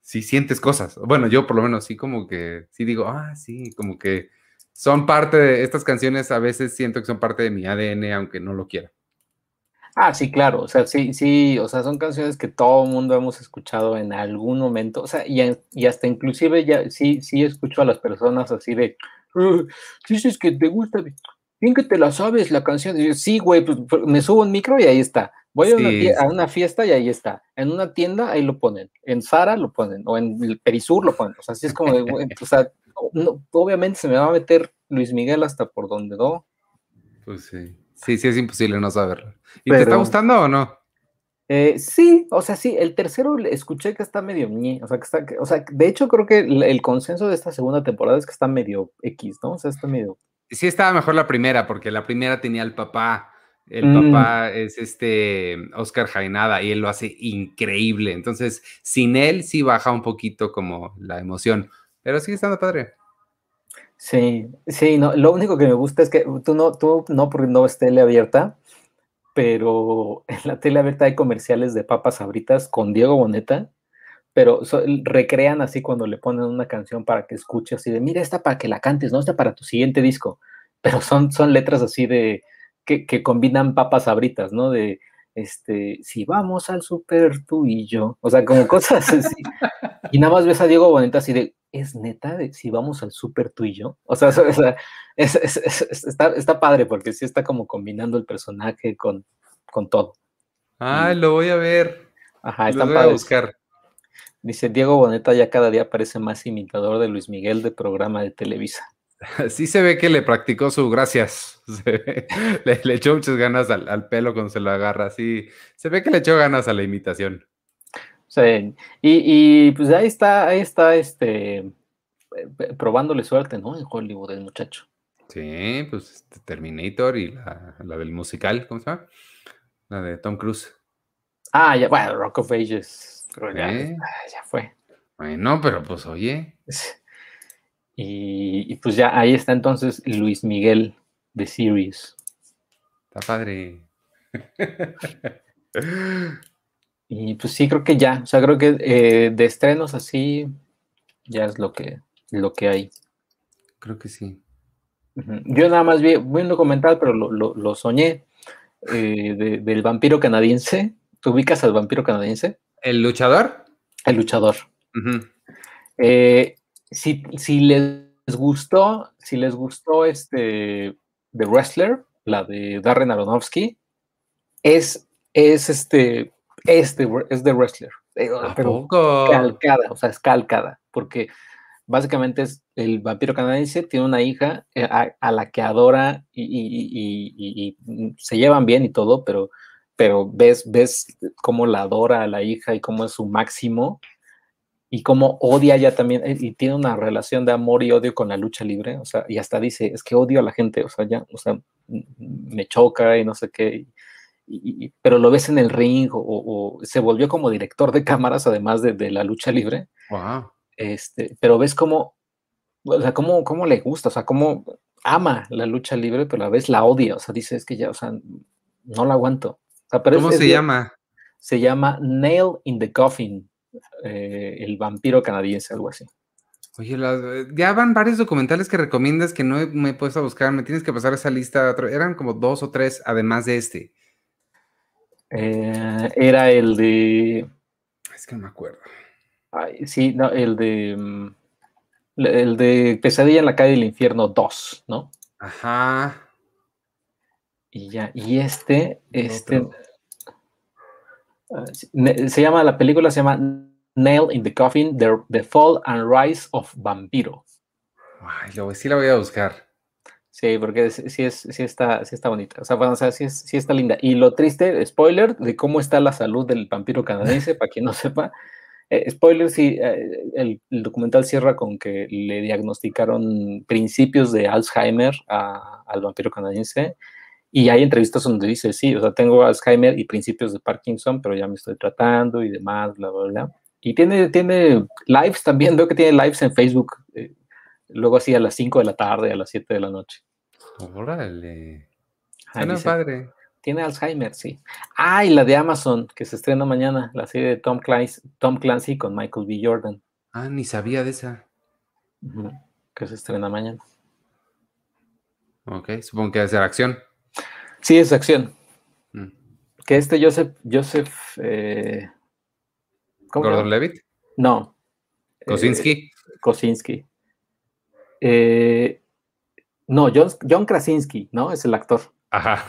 sí sientes cosas. Bueno, yo por lo menos sí como que, sí digo, ah, sí, como que son parte de estas canciones, a veces siento que son parte de mi ADN, aunque no lo quiera. Ah, sí, claro, o sea, sí, sí, o sea, son canciones que todo el mundo hemos escuchado en algún momento, o sea, y, y hasta inclusive ya sí, sí escucho a las personas así de, si dices que te gusta, bien que te la sabes la canción, sí, güey, pues me subo un micro y ahí está, Voy a, una, fiesta y ahí está. En una tienda ahí lo ponen. En Zara lo ponen. O en el Perisur lo ponen. O sea, así es como, o sea, obviamente se me va a meter Luis Miguel hasta por donde no. Pues sí. Sí, sí, es imposible no saberlo. ¿Y te está gustando o no? Eh, sí, o sea, sí, el tercero escuché que está medio ñe, o sea, que está, o sea, de hecho creo que el, consenso de esta segunda temporada es que está medio X, ¿no? O sea, está medio... Sí estaba mejor la primera, porque la primera tenía al papá el mm. papá es este Oscar Jainada y él lo hace increíble. Entonces, sin él sí baja un poquito como la emoción, pero sigue estando padre. Sí, sí, no, lo único que me gusta es que tú no, tú no, porque no es tele abierta, pero en la tele abierta hay comerciales de papas sabritas con Diego Boneta, pero recrean así cuando le ponen una canción para que escuche así de, mira, esta para que la cantes, no, esta para tu siguiente disco, pero son, son letras así de, que, combinan papas sabritas, ¿no? De, este, si vamos al súper tú y yo, o sea, como cosas así. <laughs> y nada más ves a Diego Boneta así de, ¿es neta de si vamos al súper tú y yo? O sea, está, padre porque sí está como combinando el personaje con, con todo. Ah, lo voy a ver. Ajá, está padre. buscar. Dice Diego Boneta ya cada día parece más imitador de Luis Miguel de programa de Televisa. <laughs> Sí se ve que le practicó su gracias. <laughs> le, echó muchas ganas al, pelo cuando se lo agarra. Sí, se ve que le echó ganas a la imitación. Sí, y, pues ahí está, ahí está este eh, probándole suerte, ¿no? En Hollywood el muchacho. Sí, pues este, Terminator y la, la del musical, ¿cómo se llama? La de Tom Cruise. Ah, ya, bueno, Rock of Ages. Ya, ya, fue. Bueno, pero pues oye. <laughs> Y, pues ya ahí está entonces Luis Miguel de Series. Está padre. <laughs> y pues sí, creo que ya. O sea, creo que eh, de estrenos así ya es lo que, lo que hay. Creo que sí. Yo nada más vi, vi un documental, pero lo, soñé, eh, del vampiro canadiense. ¿Tú ubicas al vampiro canadiense? ¿El luchador? El luchador. Eh, si, si, les gustó, si les gustó este The Wrestler, la de Darren Aronofsky, es, es este, este, es The Wrestler. Eh, pero calcada, o sea, es calcada, porque básicamente es el vampiro canadiense, tiene una hija eh, a, la que adora y, se llevan bien y todo, pero pero ves, ves cómo la adora a la hija y cómo es su máximo y cómo odia ya también, eh, y tiene una relación de amor y odio con la lucha libre, o sea, y hasta dice, es que odio a la gente, o sea, ya, o sea, me choca y no sé qué, y, pero lo ves en el ring o, se volvió como director de cámaras además de, la lucha libre. Wow. Este, pero ves cómo, o sea, cómo, cómo le gusta, o sea, cómo ama la lucha libre, pero a la vez la odia, o sea, dice, es que ya, o sea, no la aguanto. ¿Cómo se llama? Se llama Nail in the Coffin, eh, el vampiro canadiense, algo así. Oye, ya van varios documentales que recomiendas que no me he puesto a buscar, me tienes que pasar esa lista. Eran como dos o tres, además de este. Eh, era el de. Es que no me acuerdo. sí, no, el de. Mm, el de Pesadilla en la calle del infierno 2, ¿no? Ajá. Y ya, y este, este, ah, se llama, la película se llama Nail in the Coffin, The, Fall and Rise of Vampiro. Ay, lo, sí la voy a buscar. Sí, porque sí, es, sí, está, sí está bonita. O sea, bueno, o sea, sí, sí, está linda. Y lo triste, spoiler, de cómo está la salud del vampiro canadiense, para quien no <laughs> sepa. Eh, spoiler, sí, eh, el, documental cierra con que le diagnosticaron principios de Alzheimer al vampiro canadiense y hay entrevistas donde dice, sí, o sea, tengo Alzheimer y principios de Parkinson, pero ya me estoy tratando y demás, bla, bla, bla. Y tiene, tiene lives también, veo que tiene lives en Facebook, eh, luego así a las 5 de la tarde, a las 7 de la noche. Órale. Suena padre. Tiene Alzheimer, sí. Ah, y la de Amazon, que se estrena mañana, la serie de Tom Clancy, Tom Clancy con Michael B. Jordan. Ah, ni sabía de esa. Que se estrena mañana. Ok, supongo que va a ser acción. Sí, es acción. Mm. Que este Joseph, Joseph, eh, ¿Gordon Levitt? No. Kosinski. Eh, Kosinski. Eh, no, John, John, Krasinski, ¿no? Es el actor. Ajá.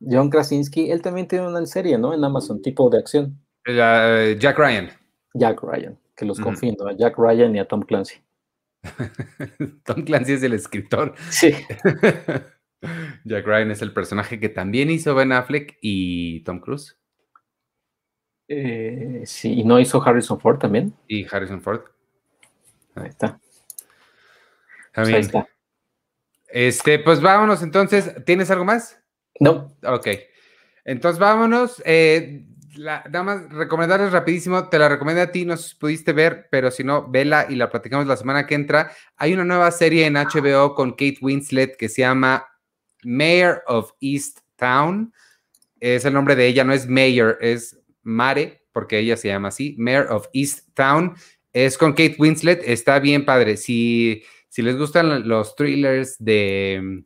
John Krasinski, él también tiene una serie, ¿no? En Amazon, tipo de acción. Jack Ryan. Jack Ryan, que los confundo, a Jack Ryan y a Tom Clancy. <laughs> Tom Clancy es el escritor. Sí. <laughs> Jack Ryan es el personaje que también hizo Ben Affleck y Tom Cruise. Eh, sí, ¿y no hizo Harrison Ford también? Y Harrison Ford. Ahí está. Ahí está. Este, pues vámonos entonces. ¿Tienes algo más? No. Ok. Entonces vámonos. Eh, nada más recomendarles rapidísimo, te la recomiendo a ti, no pudiste ver, pero si no, vela y la platicamos la semana que entra. Hay una nueva serie en HBO con Kate Winslet que se llama Mayor of East Town. Es el nombre de ella, no es Mayor, es Mare, porque ella se llama así. Mayor of East Town. Es con Kate Winslet, está bien padre. Si, si les gustan los thrillers de,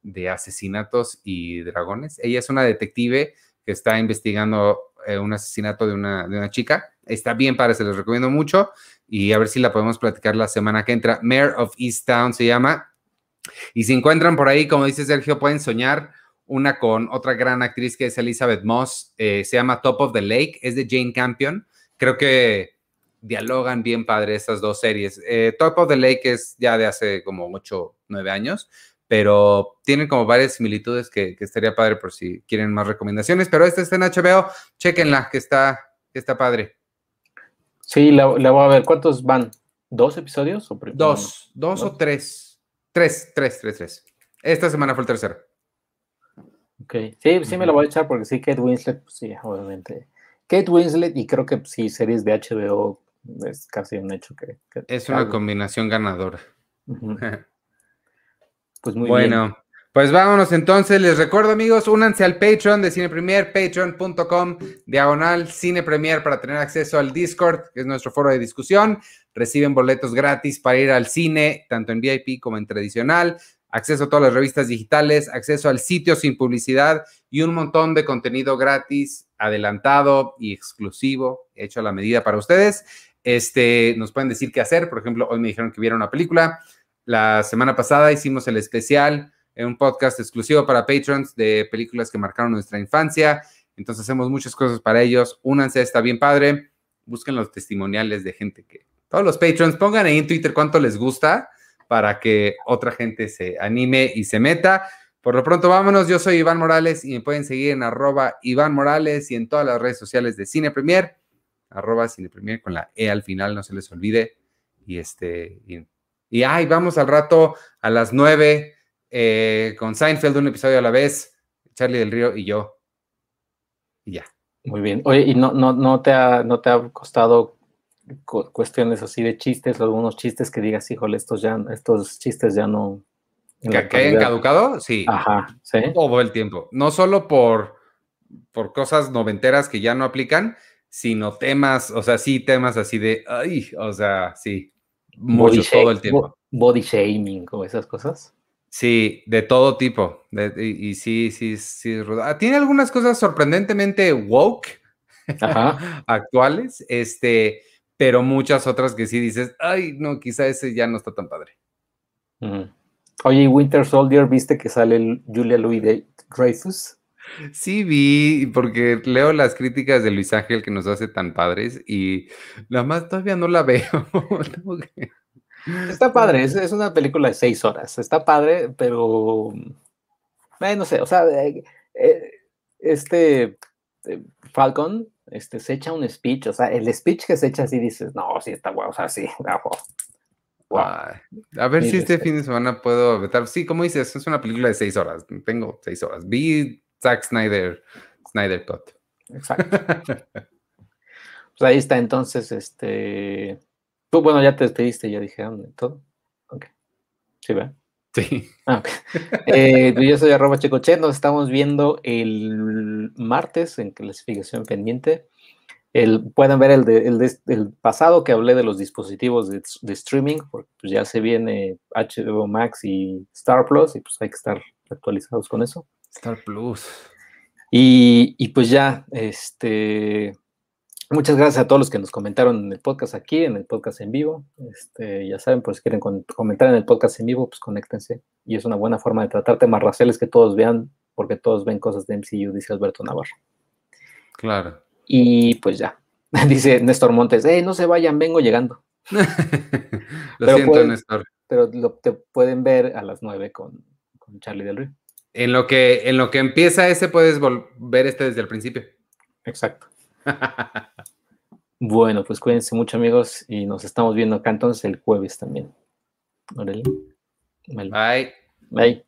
de asesinatos y dragones, ella es una detective que está investigando eh, un asesinato de una, de una chica. Está bien padre, se les recomiendo mucho y a ver si la podemos platicar la semana que entra. Mayor of Easttown se llama. Y si encuentran por ahí, como dice Sergio, pueden soñar una con otra gran actriz que es Elizabeth Moss, eh, se llama Top of the Lake, es de Jane Campion. Creo que dialogan bien padre estas dos series. Eh, Top of the Lake es ya de hace como 8, 9 años, pero tienen como varias similitudes que, estaría padre por si quieren más recomendaciones. Pero esta está en HBO, chequenla, que está, que está padre. Sí, la, voy a ver. ¿Cuántos van? ¿Dos episodios? O dos, dos, o tres. Tres, tres, tres, tres. Esta semana fue el tercero. Ok, sí, sí me la voy a echar porque sí, Kate Winslet, pues sí, obviamente. Kate Winslet y creo que sí, series de HBO es casi un hecho que... es una combinación ganadora. <laughs> pues muy bueno, bien. pues vámonos entonces. Les recuerdo, amigos, únanse al Patreon de Cine Premier, patreon.com, diagonal Cine Premier para tener acceso al Discord, que es nuestro foro de discusión. Reciben boletos gratis para ir al cine, tanto en VIP como en tradicional acceso a todas las revistas digitales, acceso al sitio sin publicidad y un montón de contenido gratis, adelantado y exclusivo, hecho a la medida para ustedes. Este, nos pueden decir qué hacer. Por ejemplo, hoy me dijeron que vieron una película. La semana pasada hicimos el especial en un podcast exclusivo para patrons de películas que marcaron nuestra infancia. Entonces hacemos muchas cosas para ellos. Únanse, está bien padre. Busquen los testimoniales de gente que... Todos los patrons, pongan ahí en Twitter cuánto les gusta para que otra gente se anime y se meta. Por lo pronto, vámonos. Yo soy Iván Morales y me pueden seguir en arroba Iván Morales y en todas las redes sociales de Cine Premier, arroba Cine Premier con la E al final, no se les olvide. Y este, y, ay, vamos al rato a las nueve eh, con Seinfeld, un episodio a la vez, Charlie del Río y yo. Y ya. Muy bien. Oye, ¿y no, no, no, te, ha, no te ha costado cuestiones así de chistes, algunos chistes que digas, híjole, estos ya, estos chistes ya no. ¿Que, hayan caducado? Sí. Ajá, sí. Todo el tiempo. No solo por, por cosas noventeras que ya no aplican, sino temas, o sea, sí, temas así de, ay, o sea, sí, mucho, todo el tiempo. Body shaming o esas cosas. Sí, de todo tipo. y, sí, sí, sí. Ah, tiene algunas cosas sorprendentemente woke <laughs> actuales. Este, pero muchas otras que sí dices, ay, no, quizá ese ya no está tan padre. Oye, Winter Soldier, ¿viste que sale Julia Louis Dreyfus? Sí, vi, porque leo las críticas de Luis Ángel que nos hace tan padres y nada más todavía no la <laughs> veo. Está padre, es, una película de seis horas. Está padre, pero eh, no sé, o sea, eh, eh, este Falcon este, se echa un speech, o sea, el speech que se echa así dices, no, sí está guau, o sea, sí, <laughs> A ver si este fin de semana puedo vetar. Sí, como dices, es una película de seis horas. Tengo seis horas. Vi Zack Snyder, Snyder Cut. Exacto. <laughs> pues ahí está, entonces, este. Tú, bueno, ya te despediste, ya dije todo. Ok. Sí, ¿verdad? Sí. Ah, eh, yo soy arroba checoche, nos estamos viendo el martes en clasificación pendiente. El, pueden ver el, de, el, pasado que hablé de los dispositivos de, streaming, porque pues ya se viene HBO Max y Star Plus, y pues hay que estar actualizados con eso. Star Plus. Y, y pues ya, este, Muchas gracias a todos los que nos comentaron en el podcast aquí, en el podcast en vivo. Este, ya saben, pues si quieren comentar en el podcast en vivo, pues conéctense. Y es una buena forma de tratar temas raciales que todos vean, porque todos ven cosas de MCU, dice Alberto Navarro. Claro. Y pues ya, <laughs> dice Néstor Montes, hey, no se vayan, vengo llegando. <laughs> lo siento, Néstor. Pero lo, te pueden ver a las nueve con, con Charlie del Río. En lo, que, en lo que empieza ese, puedes ver este desde el principio. Exacto. <laughs> bueno, pues cuídense mucho, amigos, y nos estamos viendo acá entonces el jueves también. Bye. Bye.